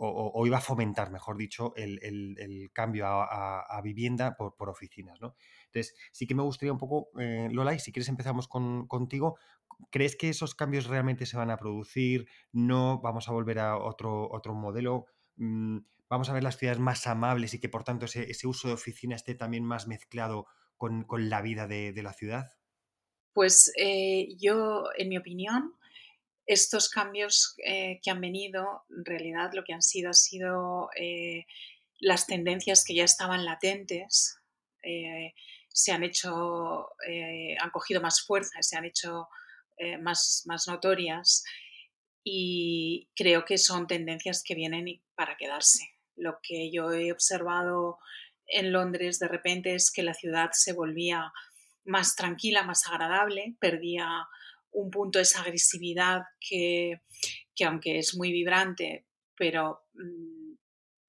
o, iba a fomentar, mejor dicho, el, cambio a, vivienda por, por, oficinas. ¿no? Entonces, sí que me gustaría un poco, eh, Lola, y si quieres empezamos con, contigo, ¿Crees que esos cambios realmente se van a producir? ¿No? ¿Vamos a volver a otro, otro modelo? Mm, ¿Vamos a ver las ciudades más amables y que por tanto ese, uso de oficina esté también más mezclado con, la vida de, la ciudad? Pues eh, yo, en mi opinión, estos cambios eh, que han venido, en realidad lo que han sido ha sido eh, las tendencias que ya estaban latentes, se han hecho, han cogido más fuerza, se han hecho eh, más, más notorias y creo que son tendencias que vienen para quedarse. Lo que yo he observado en Londres de repente es que la ciudad se volvía más tranquila, más agradable, perdía un punto de esa agresividad que, aunque es muy vibrante, pero mm,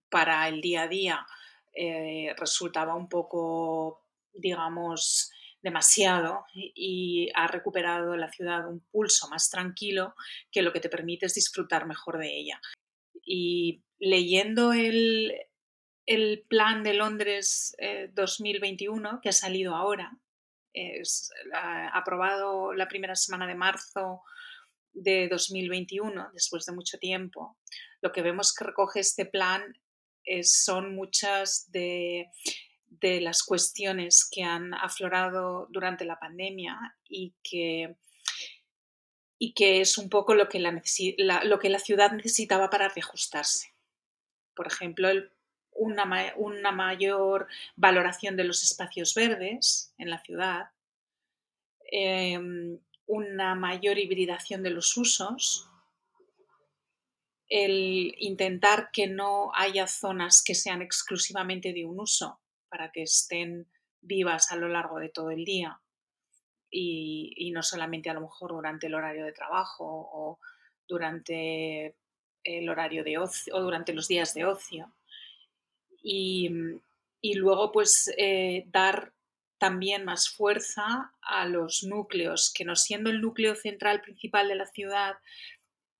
para el día a día eh, resultaba un poco, digamos, demasiado y ha recuperado la ciudad un pulso más tranquilo que lo que te permite es disfrutar mejor de ella. Y leyendo el, plan de Londres 2021 eh, que ha salido ahora, es aprobado la primera semana de marzo de 2021, después de mucho tiempo, lo que vemos que recoge este plan son muchas de de las cuestiones que han aflorado durante la pandemia y que, y que es un poco lo que la, lo que la ciudad necesitaba para reajustarse. Por ejemplo, una, una, mayor valoración de los espacios verdes en la ciudad, em, una mayor hibridación de los usos, el intentar que no haya zonas que sean exclusivamente de un uso, para que estén vivas a lo largo de todo el día y, no solamente a lo mejor durante el horario de trabajo o durante el horario de ocio o durante los días de ocio. Y, luego, pues, eh, dar también más fuerza a los núcleos, que no siendo el núcleo central principal de la ciudad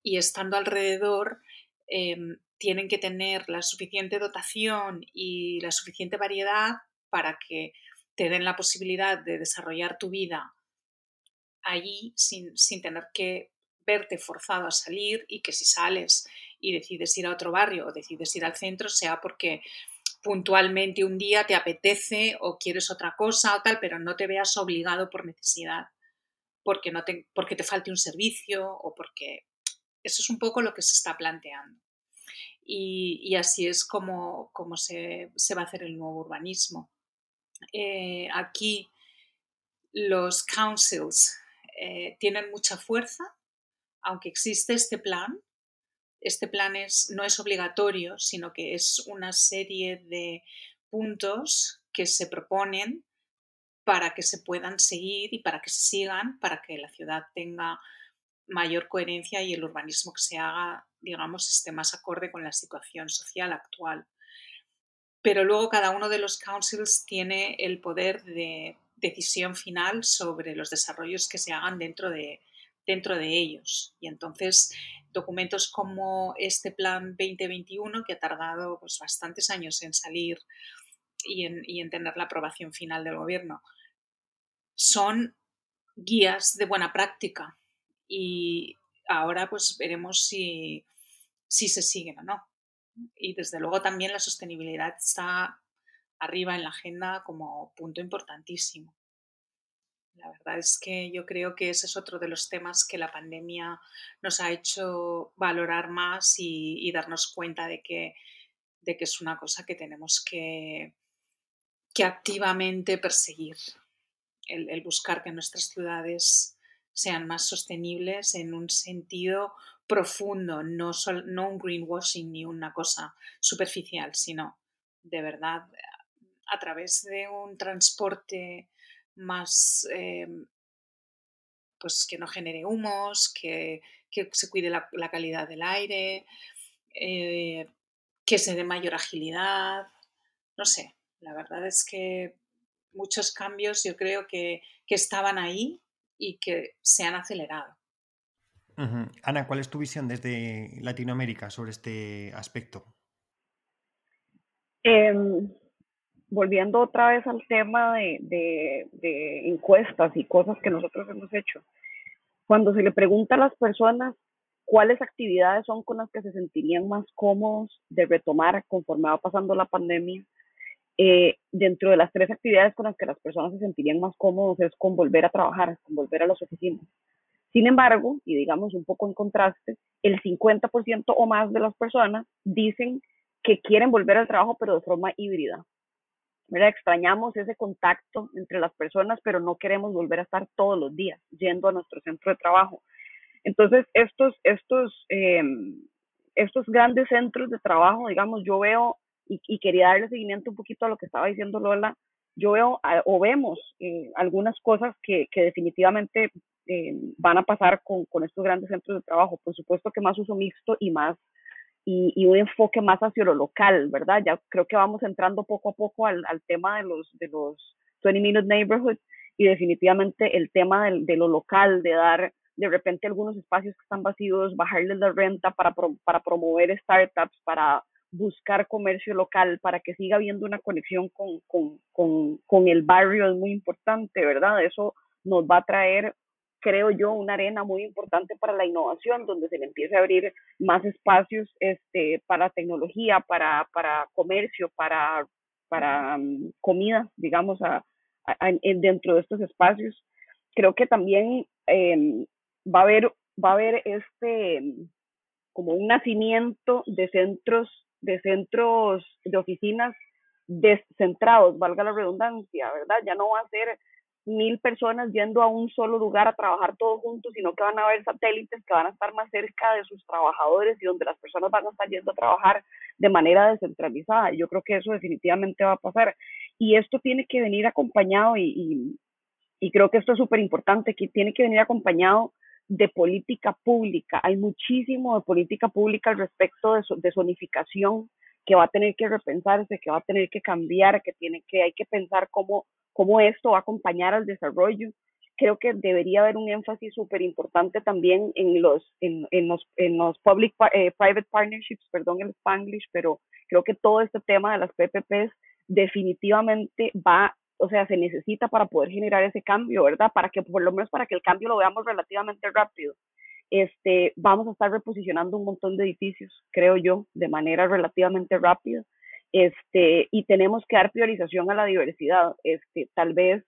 y estando alrededor, em, tienen que tener la suficiente dotación y la suficiente variedad para que te den la posibilidad de desarrollar tu vida allí sin, sin tener que verte forzado a salir y que si sales y decides ir a otro barrio o decides ir al centro sea porque puntualmente un día te apetece o quieres otra cosa o tal, pero no te veas obligado por necesidad, porque, no porque te falte un servicio o porque eso es un poco lo que se está planteando. Y, así es como, como se, va a hacer el nuevo urbanismo. Eh, aquí los councils eh, tienen mucha fuerza, aunque existe este plan, este plan es, no es obligatorio, sino que es una serie de puntos que se proponen para que se puedan seguir y para que se sigan, para que la ciudad tenga mayor coherencia y el urbanismo que se haga, digamos, esté más acorde con la situación social actual. Pero luego cada uno de los councils tiene el poder de decisión final sobre los desarrollos que se hagan dentro de, dentro de ellos. Y entonces documentos como este Plan 2021, que ha tardado pues, bastantes años en salir y en, tener la aprobación final del gobierno, son guías de buena práctica y ahora pues veremos si, si se siguen o no. Y desde luego también la sostenibilidad está arriba en la agenda como punto importantísimo. La verdad es que yo creo que ese es otro de los temas que la pandemia nos ha hecho valorar más y, darnos cuenta de que, de que es una cosa que tenemos que, que activamente perseguir. El, buscar que nuestras ciudades sean más sostenibles en un sentido profundo, no, no un greenwashing ni una cosa superficial, sino de verdad a través de un transporte más, em, pues que no genere humos, que, se cuide la, calidad del aire, eh, que se dé mayor agilidad, no sé, la verdad es que muchos cambios yo creo que, estaban ahí y que se han acelerado. Ana, ¿cuál es tu visión desde Latinoamérica sobre este aspecto? Em, volviendo otra vez al tema de, encuestas y cosas que nosotros hemos hecho, cuando se le pregunta a las personas cuáles actividades son con las que se sentirían más cómodos de retomar conforme va pasando la pandemia, eh, dentro de las tres actividades con las que las personas se sentirían más cómodos es con volver a trabajar, con volver a las oficinas. Sin embargo, y digamos un poco en contraste, el 50% o más de las personas dicen que quieren volver al trabajo pero de forma híbrida, Extrañamos ese contacto entre las personas, pero no queremos volver a estar todos los días yendo a nuestro centro de trabajo. Entonces, estos, estos, em, estos grandes centros de trabajo, digamos, yo veo, y, quería darle seguimiento un poquito a lo que estaba diciendo Lola, yo veo o vemos eh, algunas cosas que, que definitivamente em, van a pasar con, con estos grandes centros de trabajo. Por supuesto que más uso mixto y más y, un enfoque más hacia lo local, ¿verdad? Ya creo que vamos entrando poco a poco al, al tema de los, de los 20 Minute Neighborhoods y definitivamente el tema de, de, lo local, de dar de repente algunos espacios que están vacíos, bajarles la renta para, para promover startups, para buscar comercio local, para que siga habiendo una conexión con, con, con, con el barrio es muy importante, ¿verdad? Eso nos va a traer creo yo, una arena muy importante para la innovación, donde se le empiece a abrir más espacios este, para tecnología, para, para comercio, para, para mm, comida, digamos, a, dentro de estos espacios. Creo que también em, va a haber, va a haber este como un nacimiento de centros, de centros de oficinas descentrados, valga la redundancia, ¿verdad? Ya no va a ser mil personas yendo a un solo lugar a trabajar todos juntos, sino que van a haber satélites que van a estar más cerca de sus trabajadores y donde las personas van a estar yendo a trabajar de manera descentralizada. Yo creo que eso definitivamente va a pasar. Y esto tiene que venir acompañado, y, y, creo que esto es súper importante, que tiene que venir acompañado de política pública. Hay muchísimo de política pública al respecto de, de zonificación que va a tener que repensarse, que va a tener que cambiar, que tiene que hay que pensar cómo, cómo esto va a acompañar al desarrollo. Creo que debería haber un énfasis súper importante también en los, en, en los, en los public eh, private partnerships, perdón el spanglish, pero creo que todo este tema de las PPPs definitivamente va o sea, se necesita para poder generar ese cambio, ¿verdad? Para que por lo menos para que el cambio lo veamos relativamente rápido. Este, vamos a estar reposicionando un montón de edificios, creo yo, de manera relativamente rápida. Este, y tenemos que dar priorización a la diversidad. Este, tal vez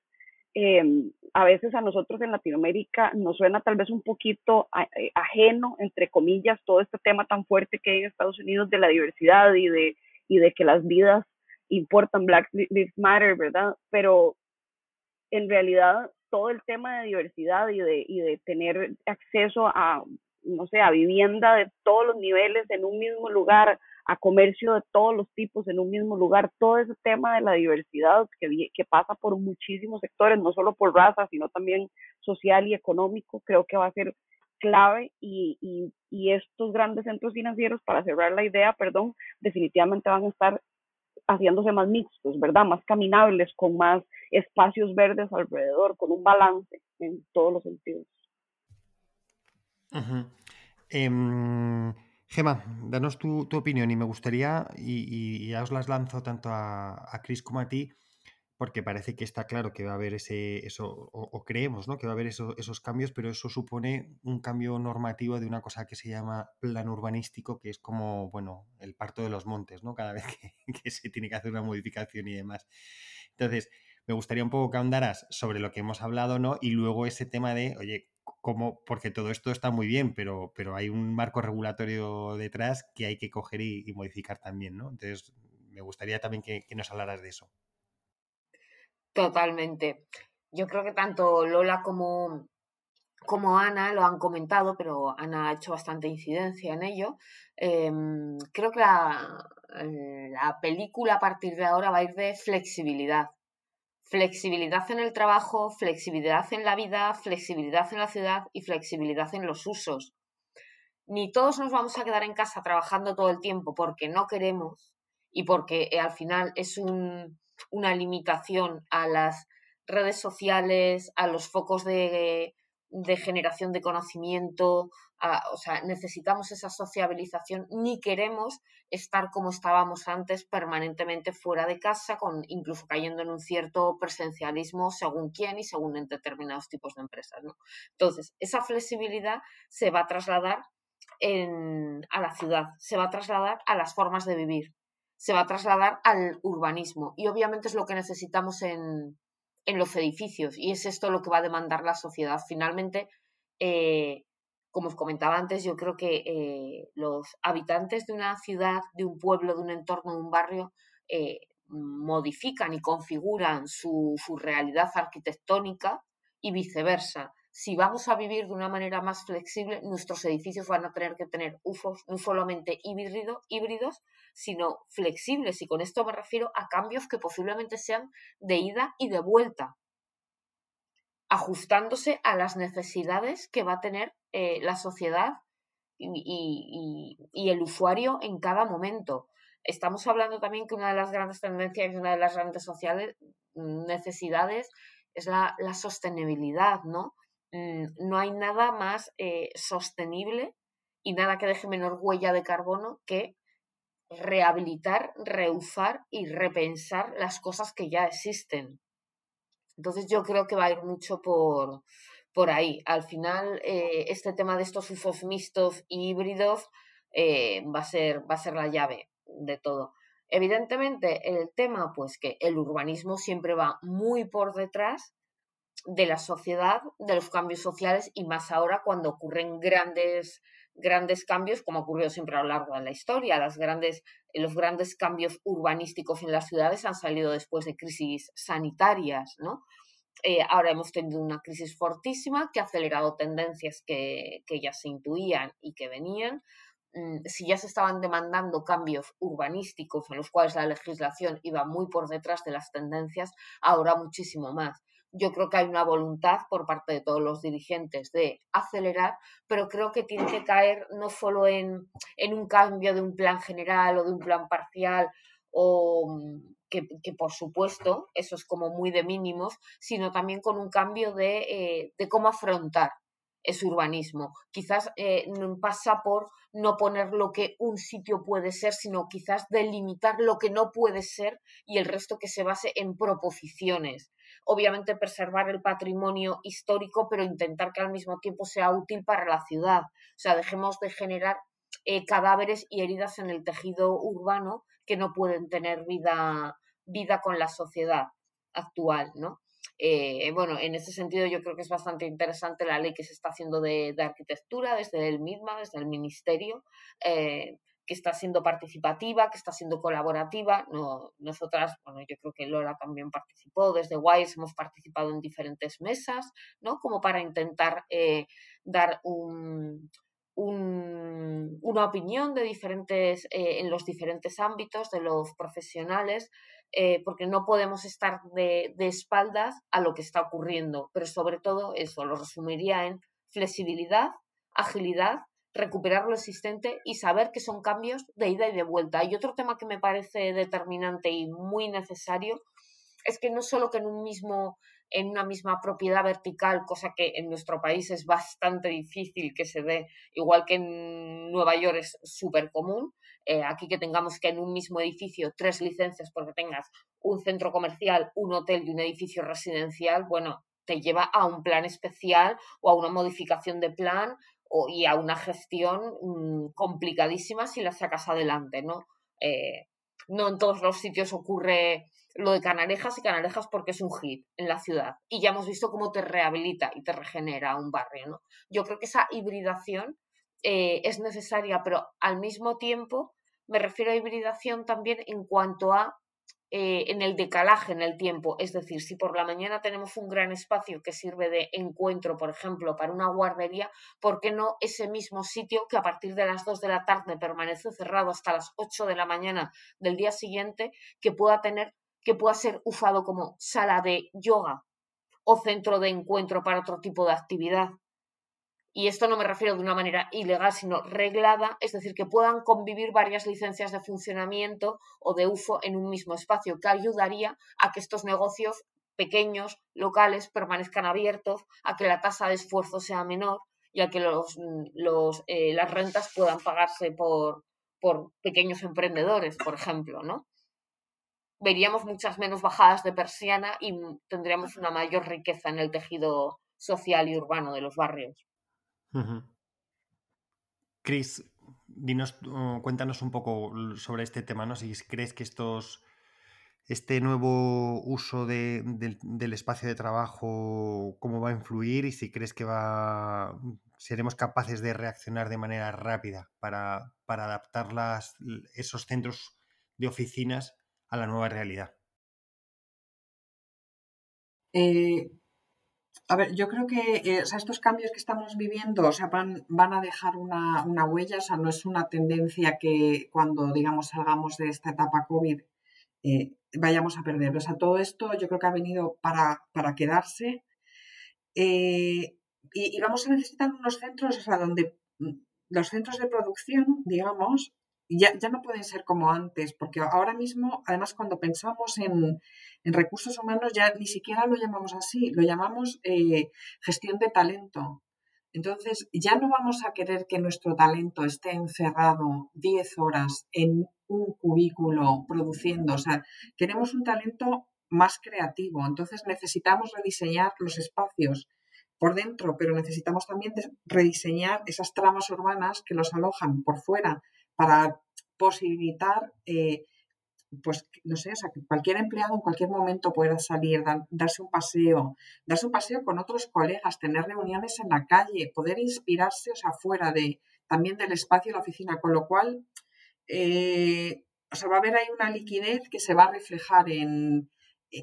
em, a veces a nosotros en Latinoamérica nos suena tal vez un poquito eh, ajeno, entre comillas, todo este tema tan fuerte que hay en Estados Unidos de la diversidad y de, y de que las vidas importan, Black Lives Matter, ¿verdad? Pero en realidad todo el tema de diversidad y de, y de tener acceso a, no sé, a vivienda de todos los niveles en un mismo lugar, a comercio de todos los tipos en un mismo lugar, todo ese tema de la diversidad que, que pasa por muchísimos sectores, no solo por raza, sino también social y económico, creo que va a ser clave y, y, y estos grandes centros financieros, para cerrar la idea, perdón, definitivamente van a estar haciéndose más mixtos, ¿verdad? Más caminables, con más espacios verdes alrededor, con un balance en todos los sentidos. Em, Gema, danos tu, opinión y me gustaría, y, ya os las lanzo tanto a, a Chris como a ti, porque parece que está claro que va a haber ese, eso, o, creemos ¿no? que va a haber esos cambios, pero eso supone un cambio normativo de una cosa que se llama plan urbanístico, que es como, bueno, el parto de los montes, ¿no? Cada vez que, se tiene que hacer una modificación y demás. Entonces, me gustaría un poco que ahondaras sobre lo que hemos hablado, ¿no? Y luego ese tema de, oye, cómo, porque todo esto está muy bien, pero, pero hay un marco regulatorio detrás que hay que coger y, modificar también, ¿no? Entonces, me gustaría también que nos hablaras de eso. Totalmente. Yo creo que tanto Lola como, como Ana lo han comentado, pero Ana ha hecho bastante incidencia en ello. Em, creo que la, la película a partir de ahora va a ir de flexibilidad. Flexibilidad en el trabajo, flexibilidad en la vida, flexibilidad en la ciudad y flexibilidad en los usos. Ni todos nos vamos a quedar en casa trabajando todo el tiempo porque no queremos y porque eh, al final es un, una limitación a las redes sociales, a los focos de, generación de conocimiento, o sea, necesitamos esa sociabilización, ni queremos estar como estábamos antes permanentemente fuera de casa, con incluso cayendo en un cierto presencialismo según quién y según en determinados tipos de empresas. ¿no? Entonces, esa flexibilidad se va a trasladar a la ciudad, se va a trasladar a las formas de vivir, se va a trasladar al urbanismo. Y obviamente es lo que necesitamos en, en los edificios. Y es esto lo que va a demandar la sociedad. Finalmente, eh, como os comentaba antes, yo creo que eh, los habitantes de una ciudad, de un pueblo, de un entorno, de un barrio, eh, modifican y configuran su, su realidad arquitectónica y viceversa si vamos a vivir de una manera más flexible, nuestros edificios van a tener que tener usos no solamente híbridos, sino flexibles. Y con esto me refiero a cambios que posiblemente sean de ida y de vuelta, ajustándose a las necesidades que va a tener eh, la sociedad y, y, el usuario en cada momento. Estamos hablando también que una de las grandes tendencias y una de las grandes sociales mm, necesidades es la, la sostenibilidad, ¿no? Mm, no hay nada más eh, sostenible y nada que deje menor huella de carbono que rehabilitar, reusar y repensar las cosas que ya existen. Entonces yo creo que va a ir mucho por, por ahí. Al final, eh, este tema de estos usos mixtos y híbridos eh, va, a ser, va a ser la llave de todo. Evidentemente, el tema, pues que el urbanismo siempre va muy por detrás de la sociedad, de los cambios sociales y más ahora cuando ocurren grandes, grandes cambios, como ha ocurrido siempre a lo largo de la historia. Los grandes cambios urbanísticos en las ciudades han salido después de crisis sanitarias, ¿no? Eh, ahora hemos tenido una crisis fortísima que ha acelerado tendencias que, que ya se intuían y que venían. Mm, si ya se estaban demandando cambios urbanísticos en los cuales la legislación iba muy por detrás de las tendencias, ahora muchísimo más yo creo que hay una voluntad por parte de todos los dirigentes de acelerar, pero creo que tiene que caer no solo en, un cambio de un plan general o de un plan parcial o mm, que, por supuesto eso es como muy de mínimos, sino también con un cambio de, eh, de cómo afrontar ese urbanismo. Quizás eh, pasa por no poner lo que un sitio puede ser, sino quizás delimitar lo que no puede ser y el resto que se base en proposiciones. Obviamente preservar el patrimonio histórico, pero intentar que al mismo tiempo sea útil para la ciudad. O sea, dejemos de generar eh, cadáveres y heridas en el tejido urbano que no pueden tener vida, vida con la sociedad actual, ¿no? Eh, bueno, en ese sentido yo creo que es bastante interesante la ley que se está haciendo de, arquitectura desde el MIDMA, desde el Ministerio, eh, que está siendo participativa, que está siendo colaborativa. No, nosotras, bueno, yo creo que Lola también participó, desde WISE hemos participado en diferentes mesas, ¿no? Como para intentar eh, dar un, una opinión de diferentes, en los diferentes ámbitos de los profesionales eh, porque no podemos estar de, espaldas a lo que está ocurriendo. Pero sobre todo eso lo resumiría en flexibilidad, agilidad, recuperar lo existente y saber que son cambios de ida y de vuelta. Y otro tema que me parece determinante y muy necesario es que no solo que en un mismo en una misma propiedad vertical, cosa que en nuestro país es bastante difícil que se dé, igual que en Nueva York es súper común, eh, aquí que tengamos que en un mismo edificio tres licencias porque tengas un centro comercial, un hotel y un edificio residencial, bueno, te lleva a un plan especial o a una modificación de plan o, y a una gestión mm, complicadísima si la sacas adelante, ¿no? Eh, no en todos los sitios ocurre lo de Canarejas y Canarejas porque es un hit en la ciudad y ya hemos visto cómo te rehabilita y te regenera un barrio, ¿no? Yo creo que esa hibridación eh, es necesaria, pero al mismo tiempo me refiero a hibridación también en cuanto a eh, en el decalaje en el tiempo, es decir, si por la mañana tenemos un gran espacio que sirve de encuentro, por ejemplo, para una guardería, ¿por qué no ese mismo sitio que a partir de las 2 de la tarde permanece cerrado hasta las 8 de la mañana del día siguiente, que pueda tener que pueda ser usado como sala de yoga o centro de encuentro para otro tipo de actividad. Y esto no me refiero de una manera ilegal, sino reglada, es decir, que puedan convivir varias licencias de funcionamiento o de uso en un mismo espacio, que ayudaría a que estos negocios pequeños, locales, permanezcan abiertos, a que la tasa de esfuerzo sea menor y a que los, eh, las rentas puedan pagarse por, por pequeños emprendedores, por ejemplo, ¿no? veríamos muchas menos bajadas de persiana y tendríamos una mayor riqueza en el tejido social y urbano de los barrios. Cris, dinos, uh, cuéntanos un poco sobre este tema, ¿no? Si crees que estos este nuevo uso del espacio de trabajo, cómo va a influir y si crees que va seremos capaces de reaccionar de manera rápida para, para adaptar esos centros de oficinas a la nueva realidad? Eh, a ver, yo creo que eh, estos cambios que estamos viviendo o sea, van, van a dejar una, huella, o sea, no es una tendencia que cuando, digamos, salgamos de esta etapa COVID eh, vayamos a perder. O sea, todo esto yo creo que ha venido para, quedarse y, y, vamos a necesitar unos centros, o sea, donde mm, los centros de producción, digamos, ya, ya no pueden ser como antes, porque ahora mismo, además, cuando pensamos en, recursos humanos, ya ni siquiera lo llamamos así, lo llamamos eh, gestión de talento. Entonces, ya no vamos a querer que nuestro talento esté encerrado 10 horas en un cubículo produciendo. O sea, queremos un talento más creativo. Entonces, necesitamos rediseñar los espacios por dentro, pero necesitamos también rediseñar esas tramas urbanas que los alojan por fuera para posibilitar, eh, pues, no sé, o sea, que cualquier empleado en cualquier momento pueda salir, darse un paseo, darse un paseo con otros colegas, tener reuniones en la calle, poder inspirarse, o sea, fuera de, también del espacio de la oficina, con lo cual, eh, o sea, va a haber ahí una liquidez que se va a reflejar en,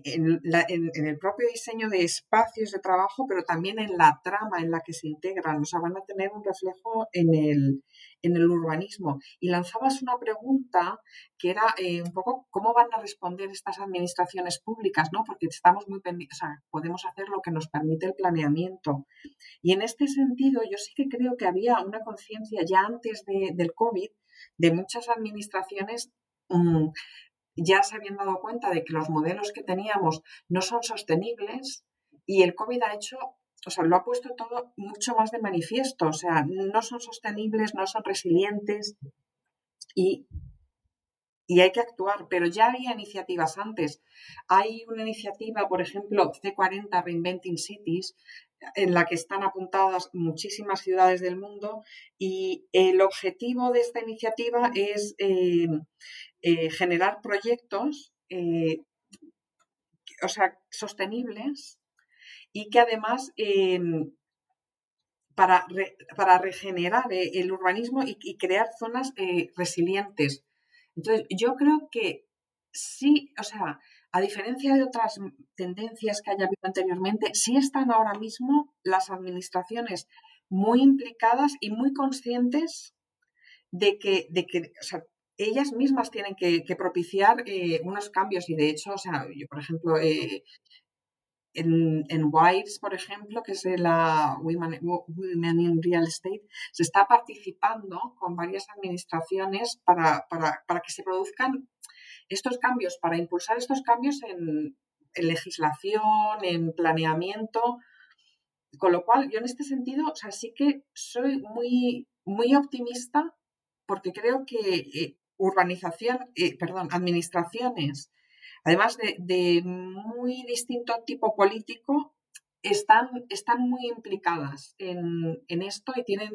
en, el propio diseño de espacios de trabajo, pero también en la trama en la que se integran. O sea, van a tener un reflejo en el, en el urbanismo. Y lanzabas una pregunta que era eh, un poco cómo van a responder estas administraciones públicas, ¿no? Porque estamos muy o sea, podemos hacer lo que nos permite el planeamiento. Y en este sentido, yo sí que creo que había una conciencia ya antes del COVID de muchas administraciones mm, ya se habían dado cuenta de que los modelos que teníamos no son sostenibles y el COVID ha hecho, o sea, lo ha puesto todo mucho más de manifiesto, o sea, no son sostenibles, no son resilientes y, y hay que actuar, pero ya había iniciativas antes. Hay una iniciativa, por ejemplo, C40 Reinventing Cities, en la que están apuntadas muchísimas ciudades del mundo y el objetivo de esta iniciativa es eh, eh, generar proyectos eh, o sea, sostenibles y que además em, para, para, regenerar el urbanismo y, y crear zonas resilientes. Entonces, yo creo que sí, o sea, a diferencia de otras tendencias que haya habido anteriormente, sí están ahora mismo las administraciones muy implicadas y muy conscientes de que, de que ellas mismas tienen que, propiciar eh, unos cambios y de hecho, o sea, yo por ejemplo, eh, en, en WISE, por ejemplo, que es la Women, in Real Estate, se está participando con varias administraciones para, para, para que se produzcan estos cambios, para impulsar estos cambios en, legislación, en planeamiento. Con lo cual, yo en este sentido, o sea, sí que soy muy, muy optimista porque creo que eh, urbanización, eh, perdón, administraciones, además de, muy distinto tipo político, están, están muy implicadas en, esto y tienen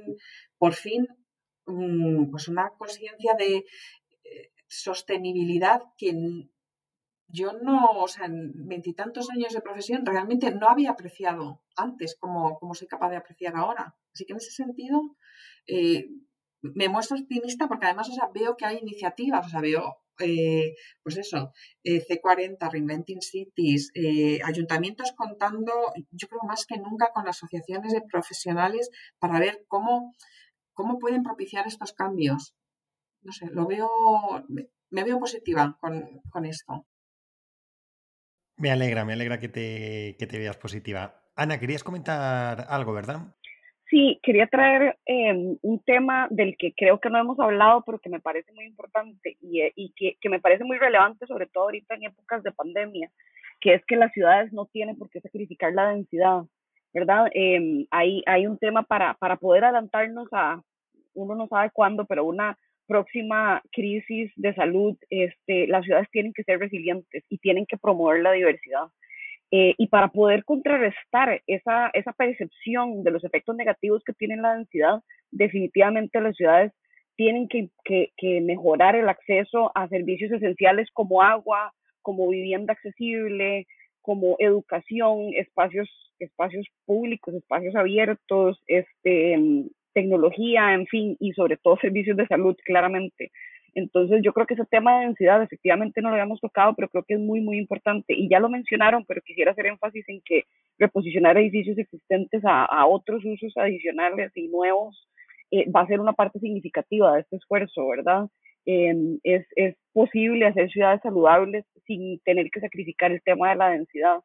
por fin mm, pues una conciencia de sostenibilidad que yo no, o sea, en veintitantos años de profesión realmente no había apreciado antes como, como soy capaz de apreciar ahora. Así que en ese sentido eh, me muestro optimista porque además o sea, veo que hay iniciativas, o sea, veo, eh, pues eso, eh, C40, Reinventing Cities, ayuntamientos contando, yo creo más que nunca con asociaciones de profesionales para ver cómo, cómo pueden propiciar estos cambios no sé, lo veo, me veo positiva con, esto. Me alegra, me alegra que te, que te veas positiva. Ana, querías comentar algo, ¿verdad? Sí, quería traer em, un tema del que creo que no hemos hablado, pero que me parece muy importante y, eh, y que, que, me parece muy relevante, sobre todo ahorita en épocas de pandemia, que es que las ciudades no tienen por qué sacrificar la densidad, ¿verdad? Eh, hay, hay un tema para, para poder adelantarnos a, uno no sabe cuándo, pero una próxima crisis de salud, este, las ciudades tienen que ser resilientes y tienen que promover la diversidad. Eh, y para poder contrarrestar esa, esa percepción de los efectos negativos que tiene la densidad, definitivamente las ciudades tienen que, que, que, mejorar el acceso a servicios esenciales como agua, como vivienda accesible, como educación, espacios, espacios públicos, espacios abiertos, este, tecnología, en fin, y sobre todo servicios de salud, claramente. Entonces, yo creo que ese tema de densidad efectivamente no lo habíamos tocado, pero creo que es muy, muy importante. Y ya lo mencionaron, pero quisiera hacer énfasis en que reposicionar edificios existentes a, otros usos adicionales y nuevos eh, va a ser una parte significativa de este esfuerzo, ¿verdad? Em, es, es posible hacer ciudades saludables sin tener que sacrificar el tema de la densidad.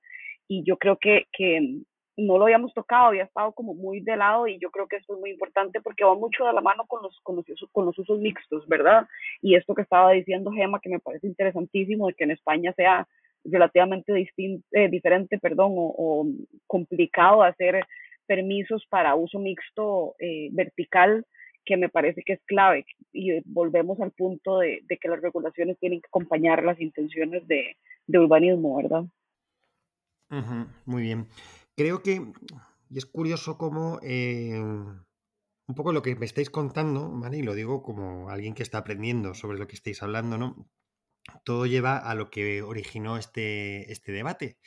Y yo creo que, que no lo habíamos tocado, había estado como muy de lado y yo creo que esto es muy importante porque va mucho de la mano con los, con los, con los usos mixtos, ¿verdad? Y esto que estaba diciendo Gema, que me parece interesantísimo, de que en España sea relativamente distinto, eh, diferente, perdón, o, complicado hacer permisos para uso mixto eh, vertical, que me parece que es clave. Y volvemos al punto de, que las regulaciones tienen que acompañar las intenciones de, de urbanismo, ¿verdad? muy bien. Creo que, y es curioso cómo eh, un poco lo que me estáis contando, ¿vale? Y lo digo como alguien que está aprendiendo sobre lo que estáis hablando, ¿no? Todo lleva a lo que originó este, este debate,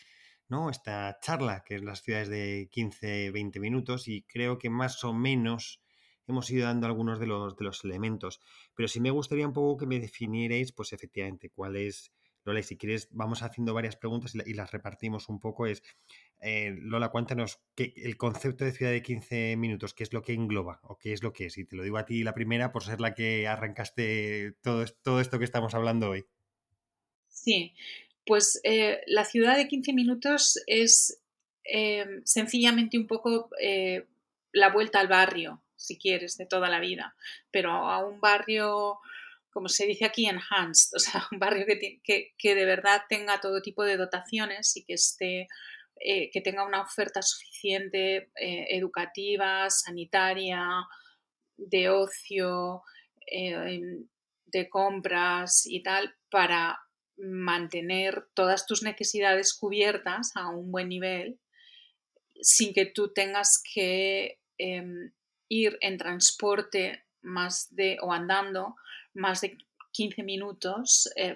¿no? Esta charla, que es las ciudades de 15, 20 minutos, y creo que más o menos hemos ido dando algunos de los, de los elementos. Pero sí me gustaría un poco que me definierais, pues efectivamente, cuál es Lola, y si quieres, vamos haciendo varias preguntas y, las repartimos un poco. Es, eh, Lola, cuéntanos el concepto de ciudad de 15 minutos, qué es lo que engloba o qué es lo que es. Y te lo digo a ti la primera por ser la que arrancaste todo, todo esto que estamos hablando hoy. Sí, pues eh, la ciudad de 15 minutos es em, sencillamente un poco eh, la vuelta al barrio, si quieres, de toda la vida, pero a un barrio, como se dice aquí, enhanced, o sea, un barrio que, que, de verdad tenga todo tipo de dotaciones y que esté eh, que tenga una oferta suficiente educativa, sanitaria, de ocio, de compras y tal, para mantener todas tus necesidades cubiertas a un buen nivel sin que tú tengas que em, ir en transporte más de o andando más de 15 minutos eh,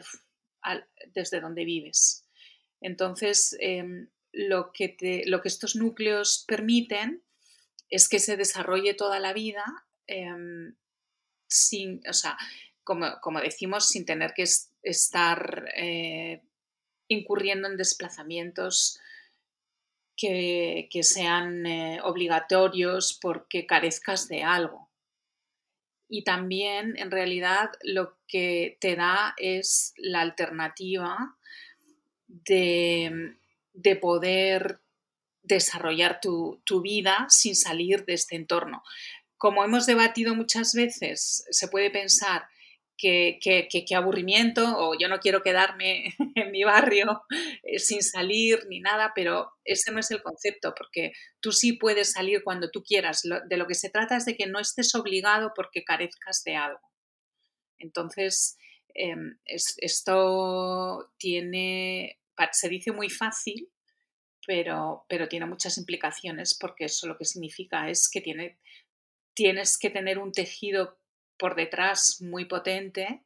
desde donde vives. Entonces, em, lo, que lo que estos núcleos permiten es que se desarrolle toda la vida em, sin, o sea, como, decimos, sin tener que estar eh, incurriendo en desplazamientos que, sean eh, obligatorios porque carezcas de algo. Y también, en realidad, lo que te da es la alternativa de, poder desarrollar tu, tu, vida sin salir de este entorno. Como hemos debatido muchas veces, se puede pensar qué, aburrimiento o yo no quiero quedarme en mi barrio eh, sin salir ni nada, pero ese no es el concepto, porque tú sí puedes salir cuando tú quieras. de lo que se trata es de que no estés obligado porque carezcas de algo. Entonces, em, esto tiene, se dice muy fácil, pero, pero tiene muchas implicaciones porque eso lo que significa es que tiene, tienes que tener un tejido por detrás muy potente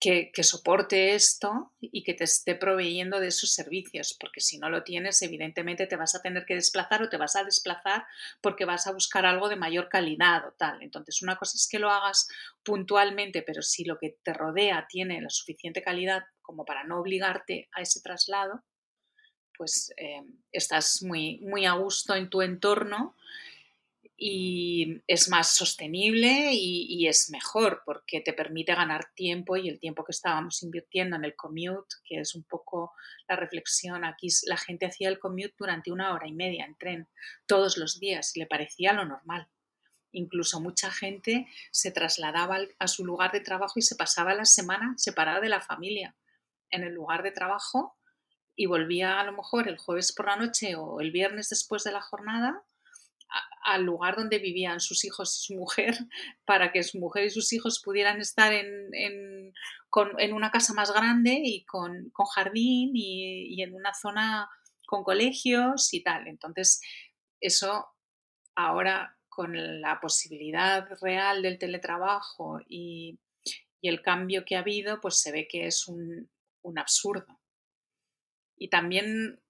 que, soporte esto y que te esté proveyendo de esos servicios, porque si no lo tienes, evidentemente te vas a tener que desplazar o te vas a desplazar porque vas a buscar algo de mayor calidad o tal. Entonces, una cosa es que lo hagas puntualmente, pero si lo que te rodea tiene la suficiente calidad como para no obligarte a ese traslado, pues eh, estás muy, muy a gusto en tu entorno y es más sostenible y, es mejor porque te permite ganar tiempo y el tiempo que estábamos invirtiendo en el commute, que es un poco la reflexión, aquí la gente hacía el commute durante una hora y media en tren todos los días y le parecía lo normal. Incluso mucha gente se trasladaba a su lugar de trabajo y se pasaba la semana separada de la familia en el lugar de trabajo y volvía a lo mejor el jueves por la noche o el viernes después de la jornada al lugar donde vivían sus hijos y su mujer para que su mujer y sus hijos pudieran estar en, en, una casa más grande y con, jardín y, en una zona con colegios y tal. Entonces, eso ahora con la posibilidad real del teletrabajo y, el cambio que ha habido, pues se ve que es un, un absurdo. Y también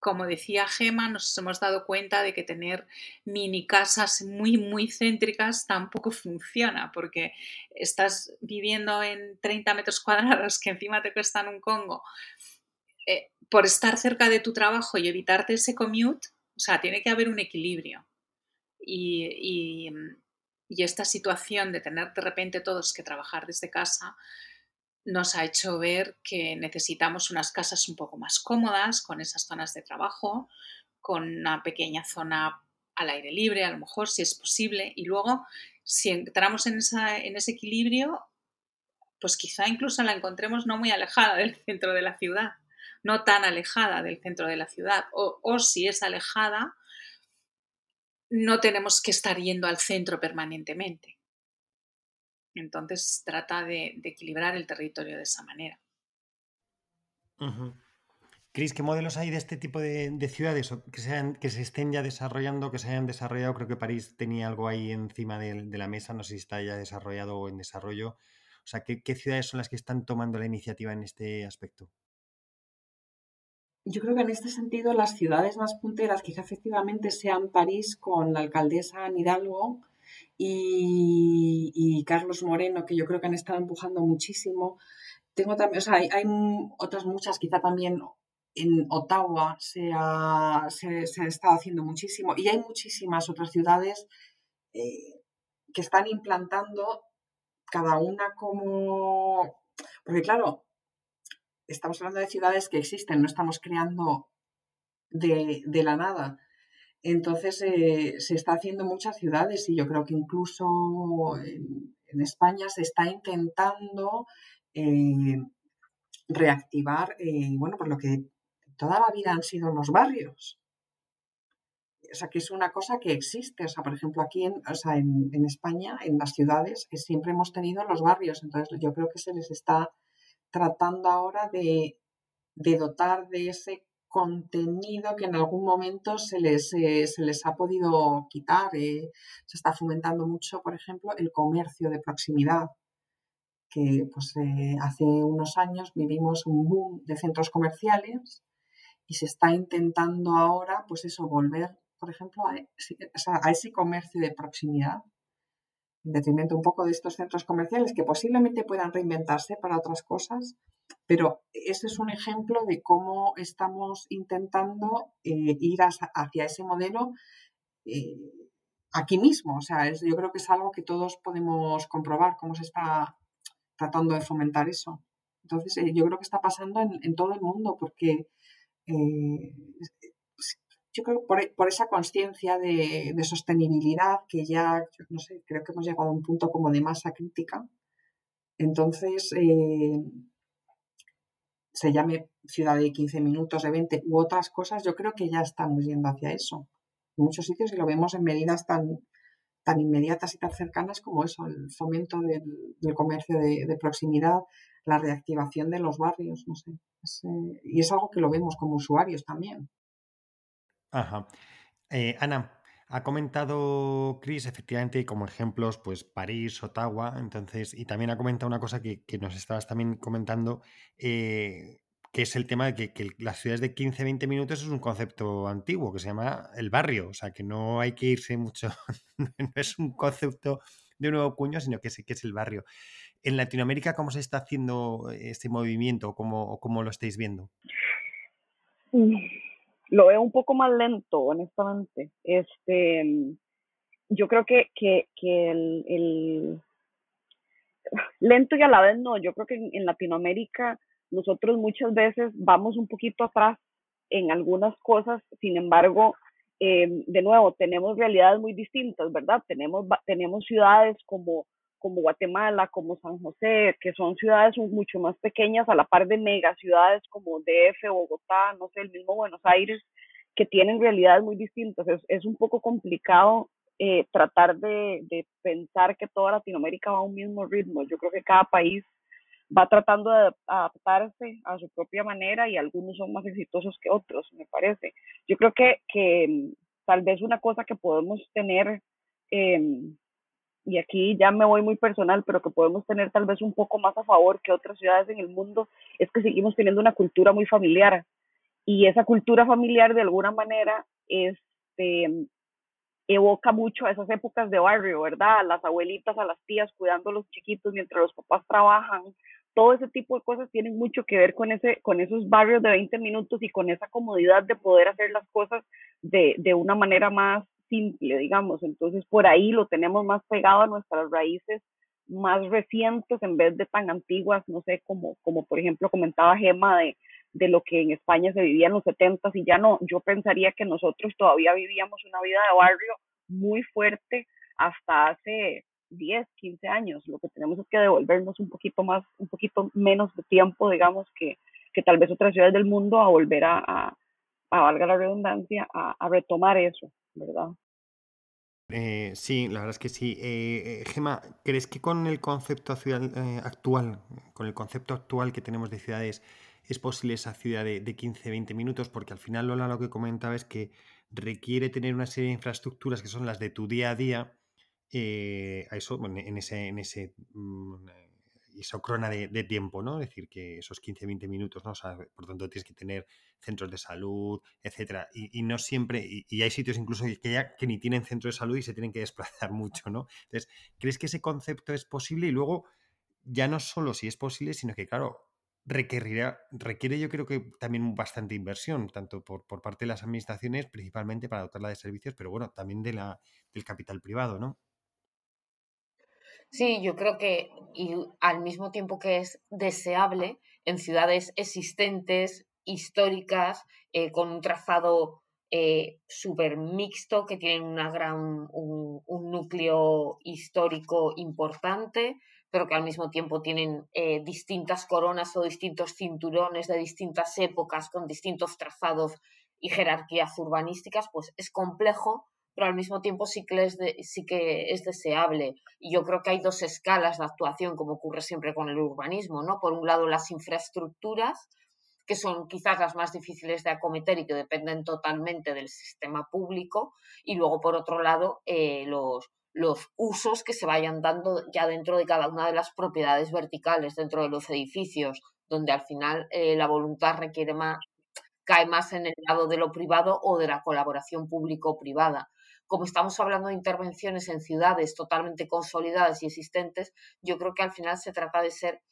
como decía Gema, nos hemos dado cuenta de que tener mini casas muy, muy céntricas tampoco funciona, porque estás viviendo en 30 metros cuadrados que encima te cuestan un congo. Eh, por estar cerca de tu trabajo y evitarte ese commute, o sea, tiene que haber un equilibrio. y esta situación de tener de repente todos que trabajar desde casa, nos ha hecho ver que necesitamos unas casas un poco más cómodas, con esas zonas de trabajo, con una pequeña zona al aire libre, a lo mejor, si es posible. Y luego, si entramos en, ese equilibrio, pues quizá incluso la encontremos no muy alejada del centro de la ciudad, no tan alejada del centro de la ciudad. O si es alejada, no tenemos que estar yendo al centro permanentemente. Entonces trata de, equilibrar el territorio de esa manera. Cris, ¿qué modelos hay de este tipo de, ciudades que, sean, que se estén ya desarrollando, que se hayan desarrollado? Creo que París tenía algo ahí encima de, la mesa, no sé si está ya desarrollado o en desarrollo. O sea, ¿qué, ciudades son las que están tomando la iniciativa en este aspecto? Yo creo que en este sentido las ciudades más punteras quizá efectivamente sean París con la alcaldesa Anne Hidalgo, y, Carlos Moreno, que yo creo que han estado empujando muchísimo. tengo también, o sea, hay, otras muchas, quizá también en Ottawa se ha, se, estado haciendo muchísimo y hay muchísimas otras ciudades eh, que están implantando cada una como... Porque claro, estamos hablando de ciudades que existen, no estamos creando de, la nada. Entonces eh, se está haciendo muchas ciudades y yo creo que incluso en, España se está intentando eh, reactivar, eh, bueno, por lo que toda la vida han sido los barrios. O sea, que es una cosa que existe. O sea, por ejemplo, aquí en, en, España, en las ciudades, siempre hemos tenido los barrios. Entonces, yo creo que se les está tratando ahora de, dotar de ese contenido que en algún momento se les, eh, se les ha podido quitar. Eh. Se está fomentando mucho, por ejemplo, el comercio de proximidad, que pues, eh, hace unos años vivimos un boom de centros comerciales y se está intentando ahora, pues eso, volver, por ejemplo, a, a ese comercio de proximidad en detrimento un poco de estos centros comerciales que posiblemente puedan reinventarse para otras cosas, pero ese es un ejemplo de cómo estamos intentando eh, ir hacia ese modelo eh, aquí mismo. O sea, yo creo que es algo que todos podemos comprobar, cómo se está tratando de fomentar eso. Entonces, eh, yo creo que está pasando en, todo el mundo porque yo creo por, por esa conciencia de, sostenibilidad que ya, no sé, creo que hemos llegado a un punto como de masa crítica. Entonces, se llame ciudad de 15 minutos, de 20 u otras cosas, yo creo que ya estamos yendo hacia eso. En muchos sitios y lo vemos en medidas tan, tan inmediatas y tan cercanas como eso, el fomento del, comercio de, proximidad, la reactivación de los barrios, no sé. Y es algo que lo vemos como usuarios también. Ajá. Eh, Ana, ha comentado Chris, efectivamente, como ejemplos, pues París, Ottawa, entonces, y también ha comentado una cosa que, nos estabas también comentando, eh, que es el tema de que, las ciudades de 15-20 minutos es un concepto antiguo, que se llama el barrio, o sea, que no hay que irse mucho, no es un concepto de un nuevo cuño, sino que sí que es el barrio. En Latinoamérica, ¿cómo se está haciendo este movimiento? ¿Cómo, cómo lo estáis viendo? Mm, lo veo un poco más lento, honestamente. Este, yo creo que, que, que el, el, lento y a la vez no, yo creo que en, Latinoamérica nosotros muchas veces vamos un poquito atrás en algunas cosas, sin embargo, eh, de nuevo, tenemos realidades muy distintas, ¿verdad? Tenemos, tenemos ciudades como como Guatemala, como San José, que son ciudades mucho más pequeñas a la par de mega ciudades como DF, Bogotá, no sé, el mismo Buenos Aires, que tienen realidades muy distintas. Es, es un poco complicado eh, tratar de, de, pensar que toda Latinoamérica va a un mismo ritmo. Yo creo que cada país va tratando de adaptarse a su propia manera y algunos son más exitosos que otros, me parece. Yo creo que, que mm, tal vez una cosa que podemos tener eh, y aquí ya me voy muy personal, pero que podemos tener tal vez un poco más a favor que otras ciudades en el mundo, es que seguimos teniendo una cultura muy familiar. Y esa cultura familiar de alguna manera este, evoca mucho a esas épocas de barrio, ¿verdad? A las abuelitas, a las tías cuidando a los chiquitos mientras los papás trabajan. Todo ese tipo de cosas tienen mucho que ver con, ese, con esos barrios de 20 minutos y con esa comodidad de poder hacer las cosas de, de una manera más simple, digamos. Entonces, por ahí lo tenemos más pegado a nuestras raíces más recientes en vez de tan antiguas, no sé, como, como por ejemplo comentaba Gema de, de lo que en España se vivía en los 70 y ya no, yo pensaría que nosotros todavía vivíamos una vida de barrio muy fuerte hasta hace 10, 15 años. Lo que tenemos es que devolvernos un poquito más, un poquito menos de tiempo, digamos, que, que tal vez otras ciudades del mundo a volver a, a, valga la redundancia, a retomar eso. ¿Verdad? Eh, sí, la verdad es que sí. Eh, eh, Gema, ¿crees que con el concepto actual, con el concepto actual que tenemos de ciudades, es posible esa ciudad de, 15-20 minutos? Porque al final Lola lo que comentaba es que requiere tener una serie de infraestructuras que son las de tu día a día, a eso, en ese, en ese mm, isocrona de, de, tiempo, ¿no? Es decir, que esos 15-20 minutos, ¿no? O sea, por tanto, tienes que tener centros de salud, etcétera. Y, no siempre, y, hay sitios incluso que ya que ni tienen centro de salud y se tienen que desplazar mucho, ¿no? Entonces, ¿crees que ese concepto es posible? Y luego, ya no solo si es posible, sino que, claro, requerirá, requiere yo creo que también bastante inversión, tanto por, por parte de las administraciones, principalmente para dotarla de servicios, pero bueno, también de la, del capital privado, ¿no? Sí, yo creo que y al mismo tiempo que es deseable en ciudades existentes, históricas, eh, con un trazado eh, súper mixto, que tienen una gran, un, núcleo histórico importante, pero que al mismo tiempo tienen eh, distintas coronas o distintos cinturones de distintas épocas con distintos trazados y jerarquías urbanísticas, pues es complejo, pero al mismo tiempo sí que, es sí que es deseable. Y yo creo que hay dos escalas de actuación, como ocurre siempre con el urbanismo, ¿no? Por un lado, las infraestructuras, que son quizás las más difíciles de acometer y que dependen totalmente del sistema público, y luego, por otro lado, eh, los, usos que se vayan dando ya dentro de cada una de las propiedades verticales, dentro de los edificios, donde al final eh, la voluntad requiere más, cae más en el lado de lo privado o de la colaboración público-privada como estamos hablando de intervenciones en ciudades totalmente consolidadas y existentes, yo creo que al final se trata de ser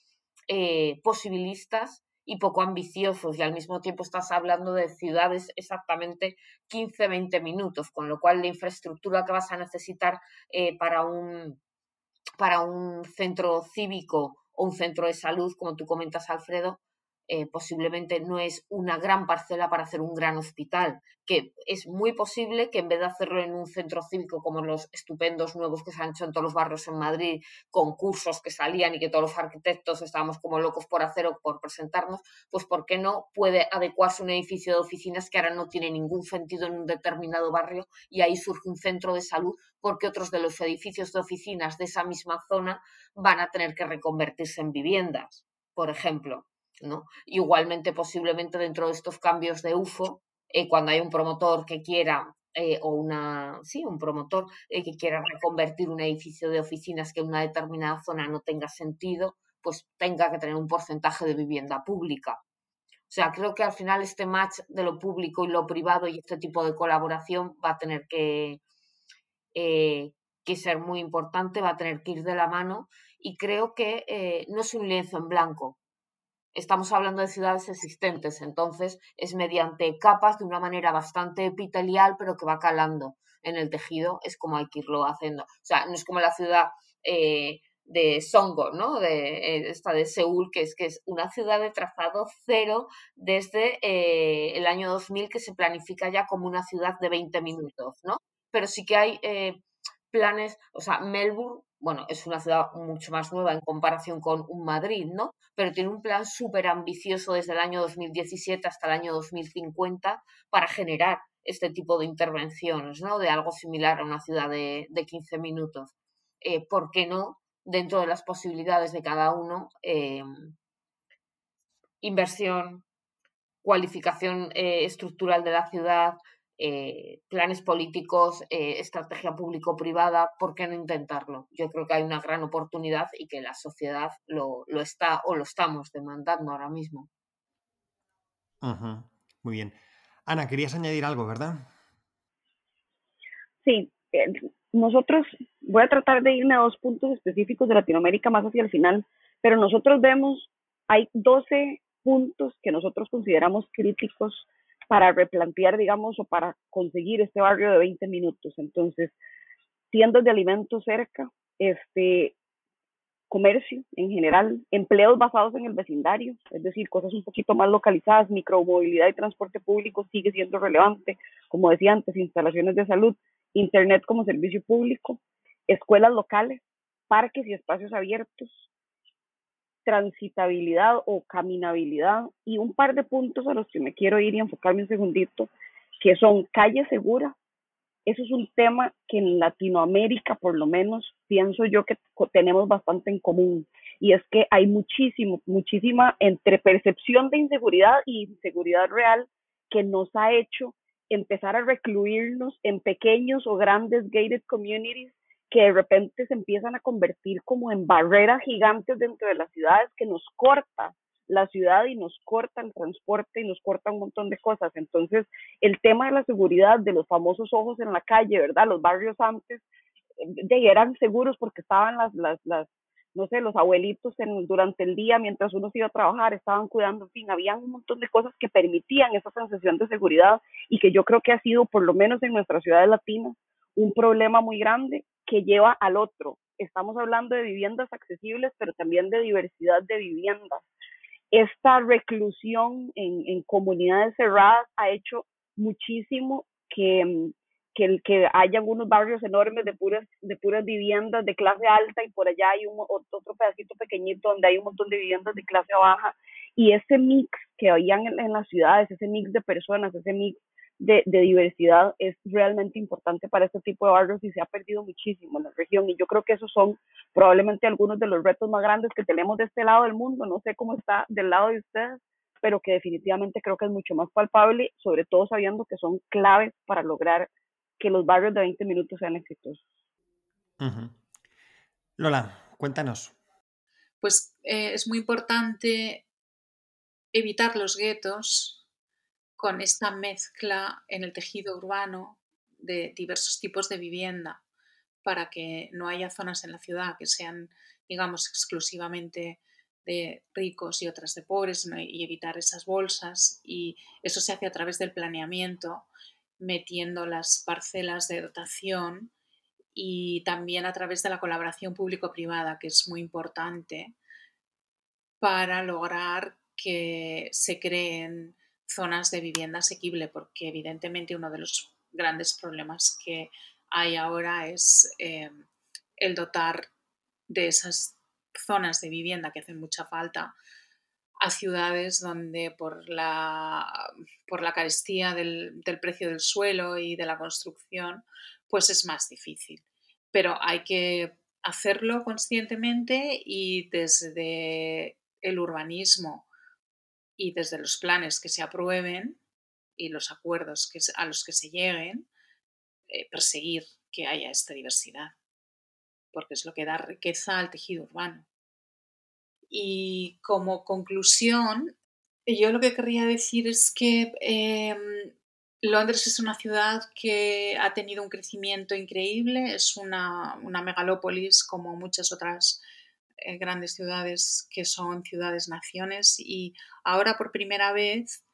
eh, posibilistas y poco ambiciosos y al mismo tiempo estás hablando de ciudades exactamente 15-20 minutos, con lo cual la infraestructura que vas a necesitar eh, para, un, para un centro cívico o un centro de salud, como tú comentas, Alfredo, eh, posiblemente no es una gran parcela para hacer un gran hospital, que es muy posible que en vez de hacerlo en un centro cívico como los estupendos nuevos que se han hecho en todos los barrios en Madrid, con cursos que salían y que todos los arquitectos estábamos como locos por hacer o por presentarnos, pues ¿por qué no puede adecuarse un edificio de oficinas que ahora no tiene ningún sentido en un determinado barrio y ahí surge un centro de salud porque otros de los edificios de oficinas de esa misma zona van a tener que reconvertirse en viviendas, por ejemplo? Igualmente, posiblemente dentro de estos cambios de UFO, eh, cuando hay un promotor que quiera eh, o una, sí, un promotor eh, que quiera reconvertir un edificio de oficinas que en una determinada zona no tenga sentido, pues tenga que tener un porcentaje de vivienda pública. O sea, creo que al final este match de lo público y lo privado y este tipo de colaboración va a tener que, que ser muy importante, va a tener que ir de la mano y creo que no es un lienzo en blanco, estamos hablando de ciudades existentes, entonces es mediante capas de una manera bastante epitelial, pero que va calando en el tejido, es como hay que irlo haciendo. O sea, no es como la ciudad eh, de Songo, ¿no? De eh, esta de Seúl, que es que es una ciudad de trazado cero desde eh, el año 2000 que se planifica ya como una ciudad de 20 minutos, ¿no? Pero sí que hay planes, o sea, Melbourne bueno, es una ciudad mucho más nueva en comparación con un Madrid, ¿no? Pero tiene un plan súper ambicioso desde el año 2017 hasta el año 2050 para generar este tipo de intervenciones, ¿no? De algo similar a una ciudad de, de 15 minutos. Eh, ¿Por qué no? Dentro de las posibilidades de cada uno, eh, inversión, cualificación eh, estructural de la ciudad, eh, planes políticos, eh, estrategia público-privada, ¿por qué no intentarlo? Yo creo que hay una gran oportunidad y que la sociedad lo, está o lo estamos demandando ahora mismo. Muy bien. Ana, querías añadir algo, ¿verdad? Sí, eh, nosotros, voy a tratar de irme a dos puntos específicos de Latinoamérica más hacia el final, pero nosotros vemos, hay 12 puntos que nosotros consideramos críticos para replantear, digamos, o para conseguir este barrio de 20 minutos. Entonces, tiendas de alimentos cerca, este, comercio en general, empleos basados en el vecindario, es decir, cosas un poquito más localizadas, micromovilidad y transporte público sigue siendo relevante, como decía antes, instalaciones de salud, internet como servicio público, escuelas locales, parques y espacios abiertos, transitabilidad o caminabilidad y un par de puntos a los que me quiero ir y enfocarme un segundito, que son calle segura. Eso es un tema que en Latinoamérica, por lo menos, pienso yo que tenemos bastante en común. Y es que hay muchísimo, muchísima entre percepción de inseguridad y inseguridad real que nos ha hecho empezar a recluirnos en pequeños o grandes gated communities que de repente se empiezan a convertir como en barreras gigantes dentro de las ciudades que nos corta la ciudad y nos corta el transporte y nos corta un montón de cosas. Entonces, el tema de la seguridad, de los famosos ojos en la calle, ¿verdad? Los barrios antes de, eran seguros porque estaban las, las, las, no sé, los abuelitos en, durante el día mientras uno se iba a trabajar estaban cuidando, en fin, había un montón de cosas que permitían esa sensación de seguridad y que yo creo que ha sido, por lo menos en nuestras ciudades latinas, un problema muy grande que lleva al otro. Estamos hablando de viviendas accesibles, pero también de diversidad de viviendas. Esta reclusión en, comunidades cerradas ha hecho muchísimo que, que, que haya unos barrios enormes de puras, de puras viviendas de clase alta y por allá hay un, otro pedacito pequeñito donde hay un montón de viviendas de clase baja y ese mix que habían en las ciudades, ese mix de personas, ese mix de, de, diversidad es realmente importante para este tipo de barrios y se ha perdido muchísimo en la región. Y yo creo que esos son probablemente algunos de los retos más grandes que tenemos de este lado del mundo. No sé cómo está del lado de ustedes, pero que definitivamente creo que es mucho más palpable, sobre todo sabiendo que son claves para lograr que los barrios de 20 minutos sean exitosos. Uh -huh. Lola, cuéntanos. Pues eh, es muy importante evitar los guetos con esta mezcla en el tejido urbano de diversos tipos de vivienda para que no haya zonas en la ciudad que sean, digamos, exclusivamente de ricos y otras de pobres y evitar esas bolsas. Y eso se hace a través del planeamiento, metiendo las parcelas de dotación y también a través de la colaboración público-privada, que es muy importante para lograr que se creen zonas de vivienda asequible, porque evidentemente uno de los grandes problemas que hay ahora es eh, el dotar de esas zonas de vivienda que hacen mucha falta a ciudades donde por la, por la carestía del, del, precio del suelo y de la construcción, pues es más difícil. Pero hay que hacerlo conscientemente y desde el urbanismo y desde los planes que se aprueben y los acuerdos a los que se lleguen, eh, perseguir que haya esta diversidad, porque es lo que da riqueza al tejido urbano. Y como conclusión, yo lo que querría decir es que eh, Londres es una ciudad que ha tenido un crecimiento increíble, es una, una megalópolis como muchas otras eh, grandes ciudades que son ciudades-naciones y ahora por primera vez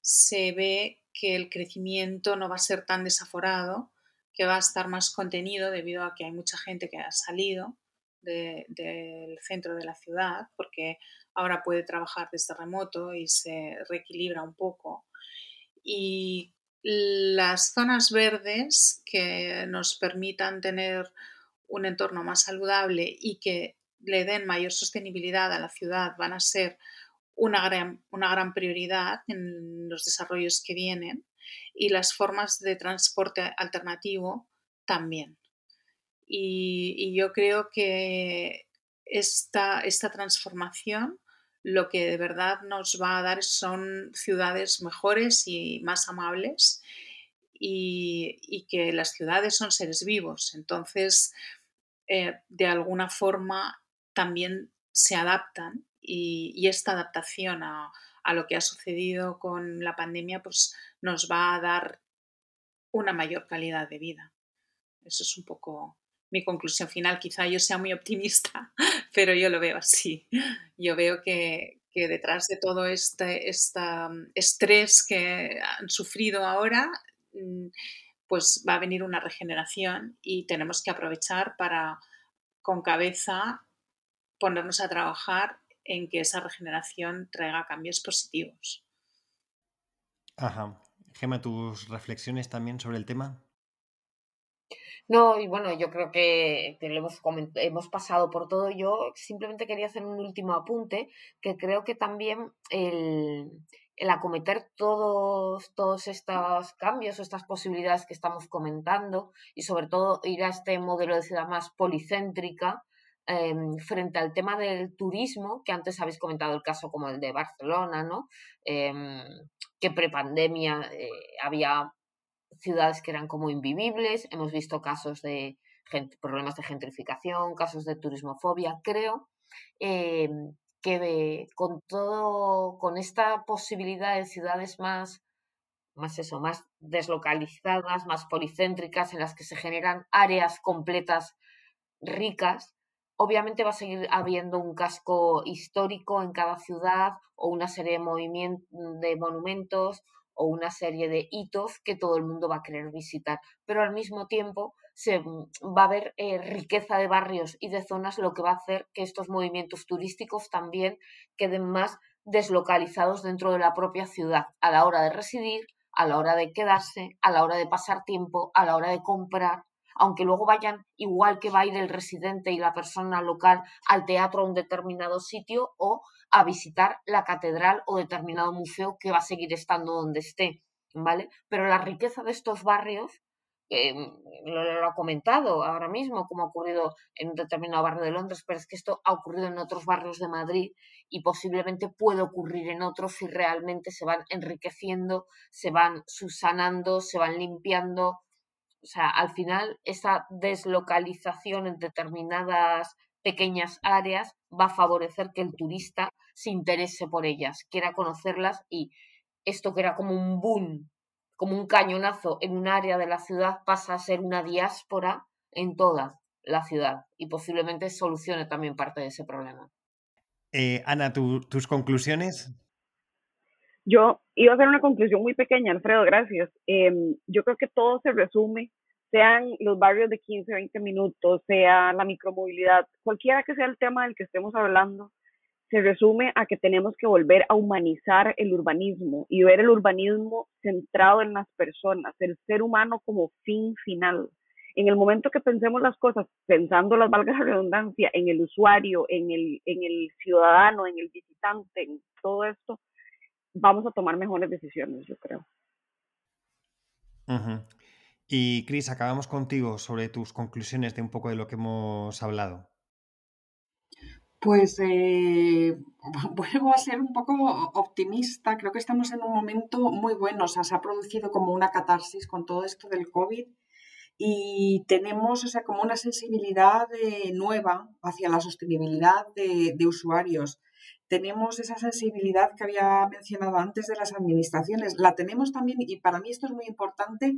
se ve que el crecimiento no va a ser tan desaforado, que va a estar más contenido debido a que hay mucha gente que ha salido de, del centro de la ciudad, porque ahora puede trabajar desde remoto y se reequilibra un poco. Y las zonas verdes que nos permitan tener un entorno más saludable y que le den mayor sostenibilidad a la ciudad van a ser una gran, una gran prioridad en los desarrollos que vienen y las formas de transporte alternativo también. Y, yo creo que esta, esta transformación lo que de verdad nos va a dar son ciudades mejores y más amables y, y que las ciudades son seres vivos. Entonces, eh, de alguna forma también se adaptan y, esta adaptación a, a, lo que ha sucedido con la pandemia pues nos va a dar una mayor calidad de vida. Eso es un poco mi conclusión final. Quizá yo sea muy optimista, pero yo lo veo así. Yo veo que, que detrás de todo este, este estrés que han sufrido ahora, mm, pues va a venir una regeneración y tenemos que aprovechar para con cabeza ponernos a trabajar en que esa regeneración traiga cambios positivos. Ajá. Gema, ¿tus reflexiones también sobre el tema? No, y bueno, yo creo que, que lo hemos, hemos pasado por todo. Yo simplemente quería hacer un último apunte, que creo que también el, el acometer todos, todos estos cambios, estas posibilidades que estamos comentando, y sobre todo ir a este modelo de ciudad más policéntrica, eh, frente al tema del turismo, que antes habéis comentado el caso como el de Barcelona, ¿no? Eh, que prepandemia eh, había ciudades que eran como invivibles, hemos visto casos de problemas de gentrificación, casos de turismofobia, creo eh, que con todo, con esta posibilidad de ciudades más, más eso, más deslocalizadas, más policéntricas, en las que se generan áreas completas ricas, Obviamente va a seguir habiendo un casco histórico en cada ciudad o una serie de, de monumentos o una serie de hitos que todo el mundo va a querer visitar, pero al mismo tiempo se va a haber eh, riqueza de barrios y de zonas, lo que va a hacer que estos movimientos turísticos también queden más deslocalizados dentro de la propia ciudad a la hora de residir, a la hora de quedarse, a la hora de pasar tiempo, a la hora de comprar aunque luego vayan igual que va a ir el residente y la persona local al teatro a un determinado sitio o a visitar la catedral o determinado museo que va a seguir estando donde esté, ¿vale? Pero la riqueza de estos barrios, mm, lo, ha comentado ahora mismo, como ha ocurrido en un determinado barrio de Londres, pero es que esto ha ocurrido en otros barrios de Madrid y posiblemente puede ocurrir en otros si realmente se van enriqueciendo, se van subsanando, se van limpiando, o sea, al final esa deslocalización en determinadas pequeñas áreas va a favorecer que el turista se interese por ellas, quiera conocerlas y esto que era como un boom, como un cañonazo en un área de la ciudad pasa a ser una diáspora en toda la ciudad y posiblemente solucione también parte de ese problema. Eh, Ana, ¿tus conclusiones? Yo iba a hacer una conclusión muy pequeña, Alfredo, gracias. Em, yo creo que todo se resume, sean los barrios de 15, 20 minutos, sea la micromovilidad, cualquiera que sea el tema del que estemos hablando, se resume a que tenemos que volver a humanizar el urbanismo y ver el urbanismo centrado en las personas, el ser humano como fin final. En el momento que pensemos las cosas, pensando las valgas de redundancia, en el usuario, en el, en el ciudadano, en el visitante, en todo esto, vamos a tomar mejores decisiones, yo creo. Y Cris, acabamos contigo sobre tus conclusiones de un poco de lo que hemos hablado. Pues eh, vuelvo a ser un poco optimista. Creo que estamos en un momento muy bueno. O sea, se ha producido como una catarsis con todo esto del COVID y tenemos o sea, como una sensibilidad eh, nueva hacia la sostenibilidad de, de usuarios tenemos esa sensibilidad que había mencionado antes de las administraciones. La tenemos también, y para mí esto es muy importante,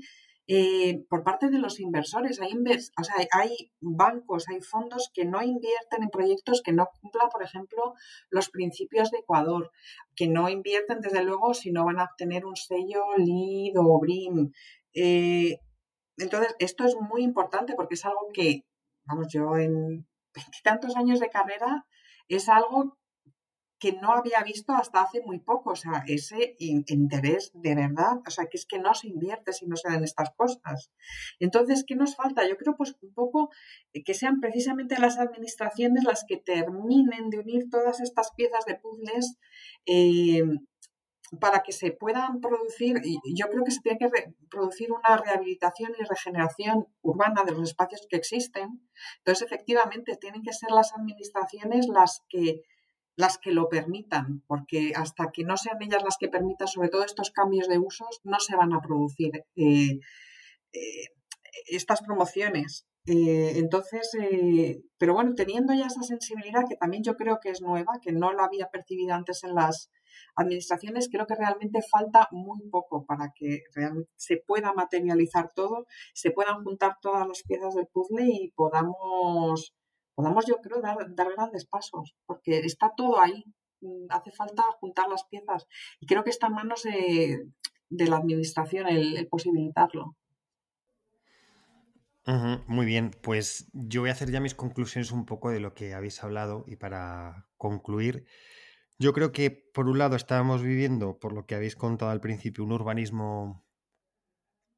eh, por parte de los inversores. Hay, o sea, hay bancos, hay fondos que no invierten en proyectos que no cumplan, por ejemplo, los principios de Ecuador, que no invierten, desde luego, si no van a obtener un sello LEED o BRIM. Eh, entonces, esto es muy importante porque es algo que, vamos, yo en tantos años de carrera, es algo que no había visto hasta hace muy poco, o sea, ese interés de verdad, o sea, que es que no se invierte si no se dan estas cosas. Entonces, ¿qué nos falta? Yo creo pues un poco eh, que sean precisamente las administraciones las que terminen de unir todas estas piezas de puzzles eh, para que se puedan producir, y yo creo que se tiene que producir una rehabilitación y regeneración urbana de los espacios que existen. Entonces, efectivamente, tienen que ser las administraciones las que las que lo permitan, porque hasta que no sean ellas las que permitan sobre todo estos cambios de usos, no se van a producir eh, eh, estas promociones. Eh, entonces, pero bueno, teniendo ya esa sensibilidad que también yo creo que es nueva, que no la había percibido antes en las administraciones, creo que realmente falta muy poco para que se pueda materializar todo, se puedan juntar todas las piezas del puzzle y podamos podamos, yo creo, dar, grandes pasos, porque está todo ahí. Mm, hace falta juntar las piezas y creo que está en manos de, la administración el, posibilitarlo. muy bien, pues yo voy a hacer ya mis conclusiones un poco de lo que habéis hablado y para concluir, yo creo que por un lado estábamos viviendo, por lo que habéis contado al principio, un urbanismo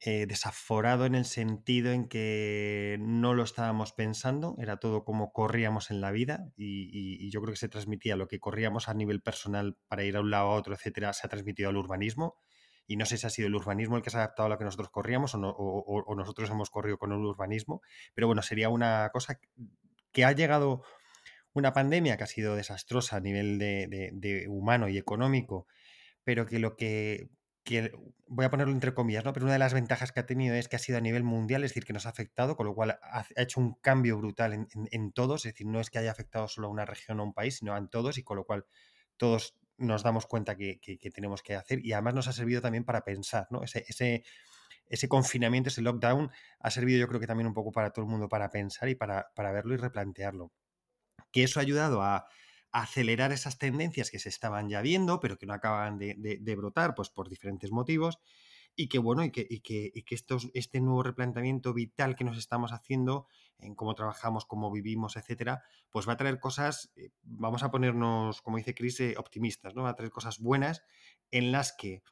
eh, desaforado en el sentido en que no lo estábamos pensando, era todo como corríamos en la vida y, yo creo que se transmitía lo que corríamos a nivel personal para ir a un lado a otro, etcétera, se ha transmitido al urbanismo. Y no sé si ha sido el urbanismo el que se ha adaptado a lo que nosotros corríamos o, nosotros hemos corrido con el urbanismo. Pero bueno, sería una cosa que ha llegado una pandemia que ha sido desastrosa a nivel de humano y económico, pero que lo que voy a ponerlo entre comillas, ¿no? Pero una de las ventajas que ha tenido es que ha sido a nivel mundial, es decir, que nos ha afectado, con lo cual ha, hecho un cambio brutal en, todos, es decir, no es que haya afectado solo a una región o a un país, sino a todos, y con lo cual todos nos damos cuenta que, tenemos que hacer, y además nos ha servido también para pensar, ¿no? Ese, ese, ese confinamiento, ese lockdown, ha servido yo creo que también un poco para todo el mundo para pensar y para, para verlo y replantearlo. que eso ha ayudado a, acelerar esas tendencias que se estaban ya viendo, pero que no acaban de, brotar pues, por diferentes motivos y que bueno, y que, y que, y que estos, este nuevo replanteamiento vital que nos estamos haciendo en cómo trabajamos, cómo vivimos, etcétera, pues va a traer cosas, eh, vamos a ponernos, como dice Chris, eh, optimistas, ¿no? Va a traer cosas buenas en las que,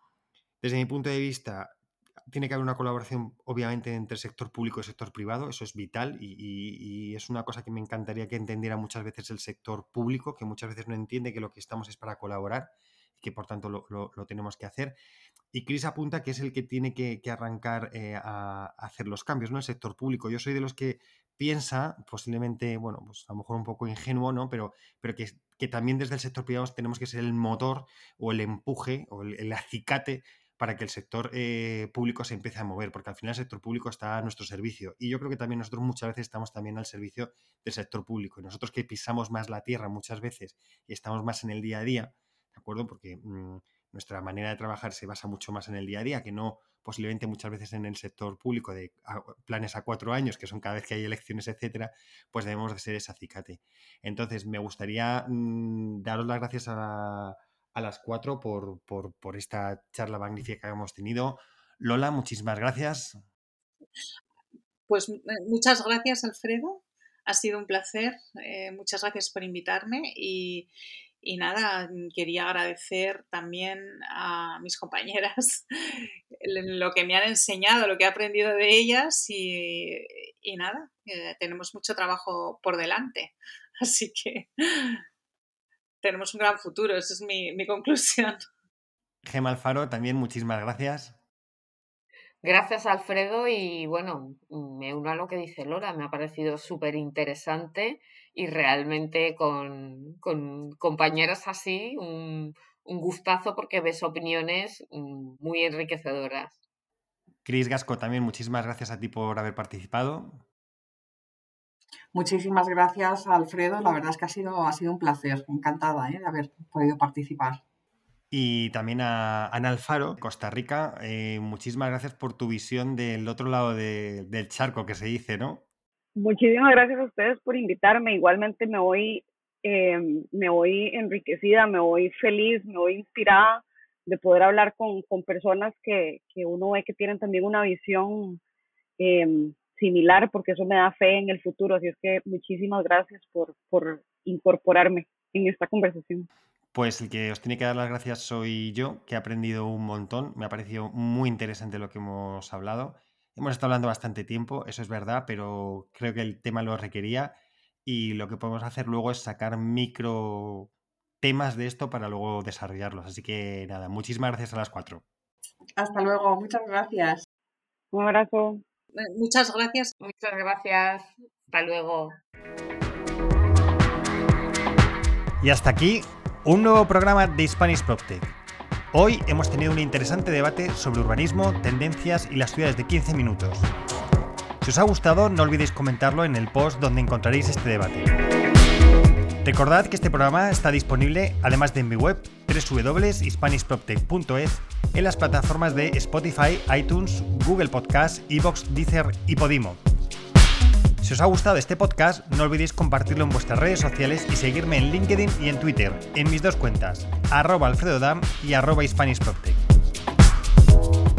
desde mi punto de vista, tiene que haber una colaboración, obviamente, entre sector público y sector privado, eso es vital y, y, es una cosa que me encantaría que entendiera muchas veces el sector público, que muchas veces no entiende que lo que estamos es para colaborar y que por tanto lo, lo, lo tenemos que hacer. Y Chris apunta que es el que tiene que, que arrancar eh, a, a, hacer los cambios, ¿no? El sector público. Yo soy de los que piensa, posiblemente, bueno, pues a lo mejor un poco ingenuo, ¿no? Pero, pero que, que también desde el sector privado tenemos que ser el motor o el empuje o el, el acicate para que el sector eh, público se empiece a mover, porque al final el sector público está a nuestro servicio. Y yo creo que también nosotros muchas veces estamos también al servicio del sector público. Y nosotros que pisamos más la tierra muchas veces y estamos más en el día a día, ¿de acuerdo? Porque mmm, nuestra manera de trabajar se basa mucho más en el día a día, que no posiblemente muchas veces en el sector público de planes a cuatro años, que son cada vez que hay elecciones, etcétera, pues debemos de ser ese acicate. Entonces, me gustaría mmm, daros las gracias a, a las cuatro por, por, por, esta charla magnífica que hemos tenido. Lola, muchísimas gracias. Pues muchas gracias, Alfredo. Ha sido un placer. Eh, muchas gracias por invitarme y, y nada, quería agradecer también a mis compañeras lo que me han enseñado, lo que he aprendido de ellas y, y nada, eh, tenemos mucho trabajo por delante. Así que tenemos un gran futuro, esa es mi, mi conclusión. Gema Alfaro, también muchísimas gracias. Gracias, Alfredo, y bueno, me uno a lo que dice Lora, me ha parecido súper interesante y realmente con, con compañeras así, un, un, gustazo porque ves opiniones mm, muy enriquecedoras. Cris Gasco, también muchísimas gracias a ti por haber participado. Muchísimas gracias, Alfredo. La verdad es que ha sido, ha sido un placer. Encantada ¿eh? de haber podido participar. Y también a Ana Alfaro, Costa Rica. Eh, muchísimas gracias por tu visión del otro lado de, del charco que se dice, ¿no? Muchísimas gracias a ustedes por invitarme. Igualmente me voy, eh, me voy enriquecida, me voy feliz, me voy inspirada de poder hablar con, con personas que, que, uno ve que tienen también una visión eh, similar, porque eso me da fe en el futuro. Así es que muchísimas gracias por, por incorporarme en esta conversación. Pues el que os tiene que dar las gracias soy yo, que he aprendido un montón. Me ha parecido muy interesante lo que hemos hablado. Hemos estado hablando bastante tiempo, eso es verdad, pero creo que el tema lo requería y lo que podemos hacer luego es sacar micro temas de esto para luego desarrollarlos. Así que nada, muchísimas gracias a las cuatro. Hasta luego, muchas gracias. Un abrazo. Muchas gracias. Muchas gracias. Hasta luego. Y hasta aquí un nuevo programa de Spanish PropTech. Hoy hemos tenido un interesante debate sobre urbanismo, tendencias y las ciudades de 15 minutos. Si os ha gustado, no olvidéis comentarlo en el post donde encontraréis este debate. Recordad que este programa está disponible, además de en mi web, www.hispanishproptech.es, en las plataformas de Spotify, iTunes, Google Podcast, Evox, Deezer y Podimo. Si os ha gustado este podcast, no olvidéis compartirlo en vuestras redes sociales y seguirme en LinkedIn y en Twitter, en mis dos cuentas, arroba alfredodam y arroba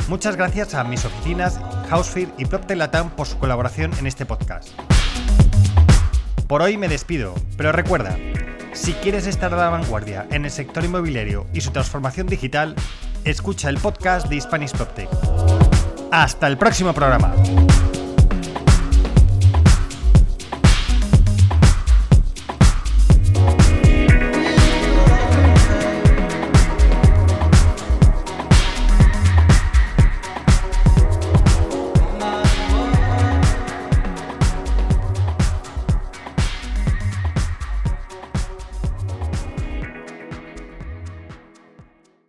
Muchas gracias a mis oficinas, Housefear y Proptech Latam por su colaboración en este podcast. Por hoy me despido, pero recuerda, si quieres estar a la vanguardia en el sector inmobiliario y su transformación digital, escucha el podcast de Spanish PropTech. Hasta el próximo programa.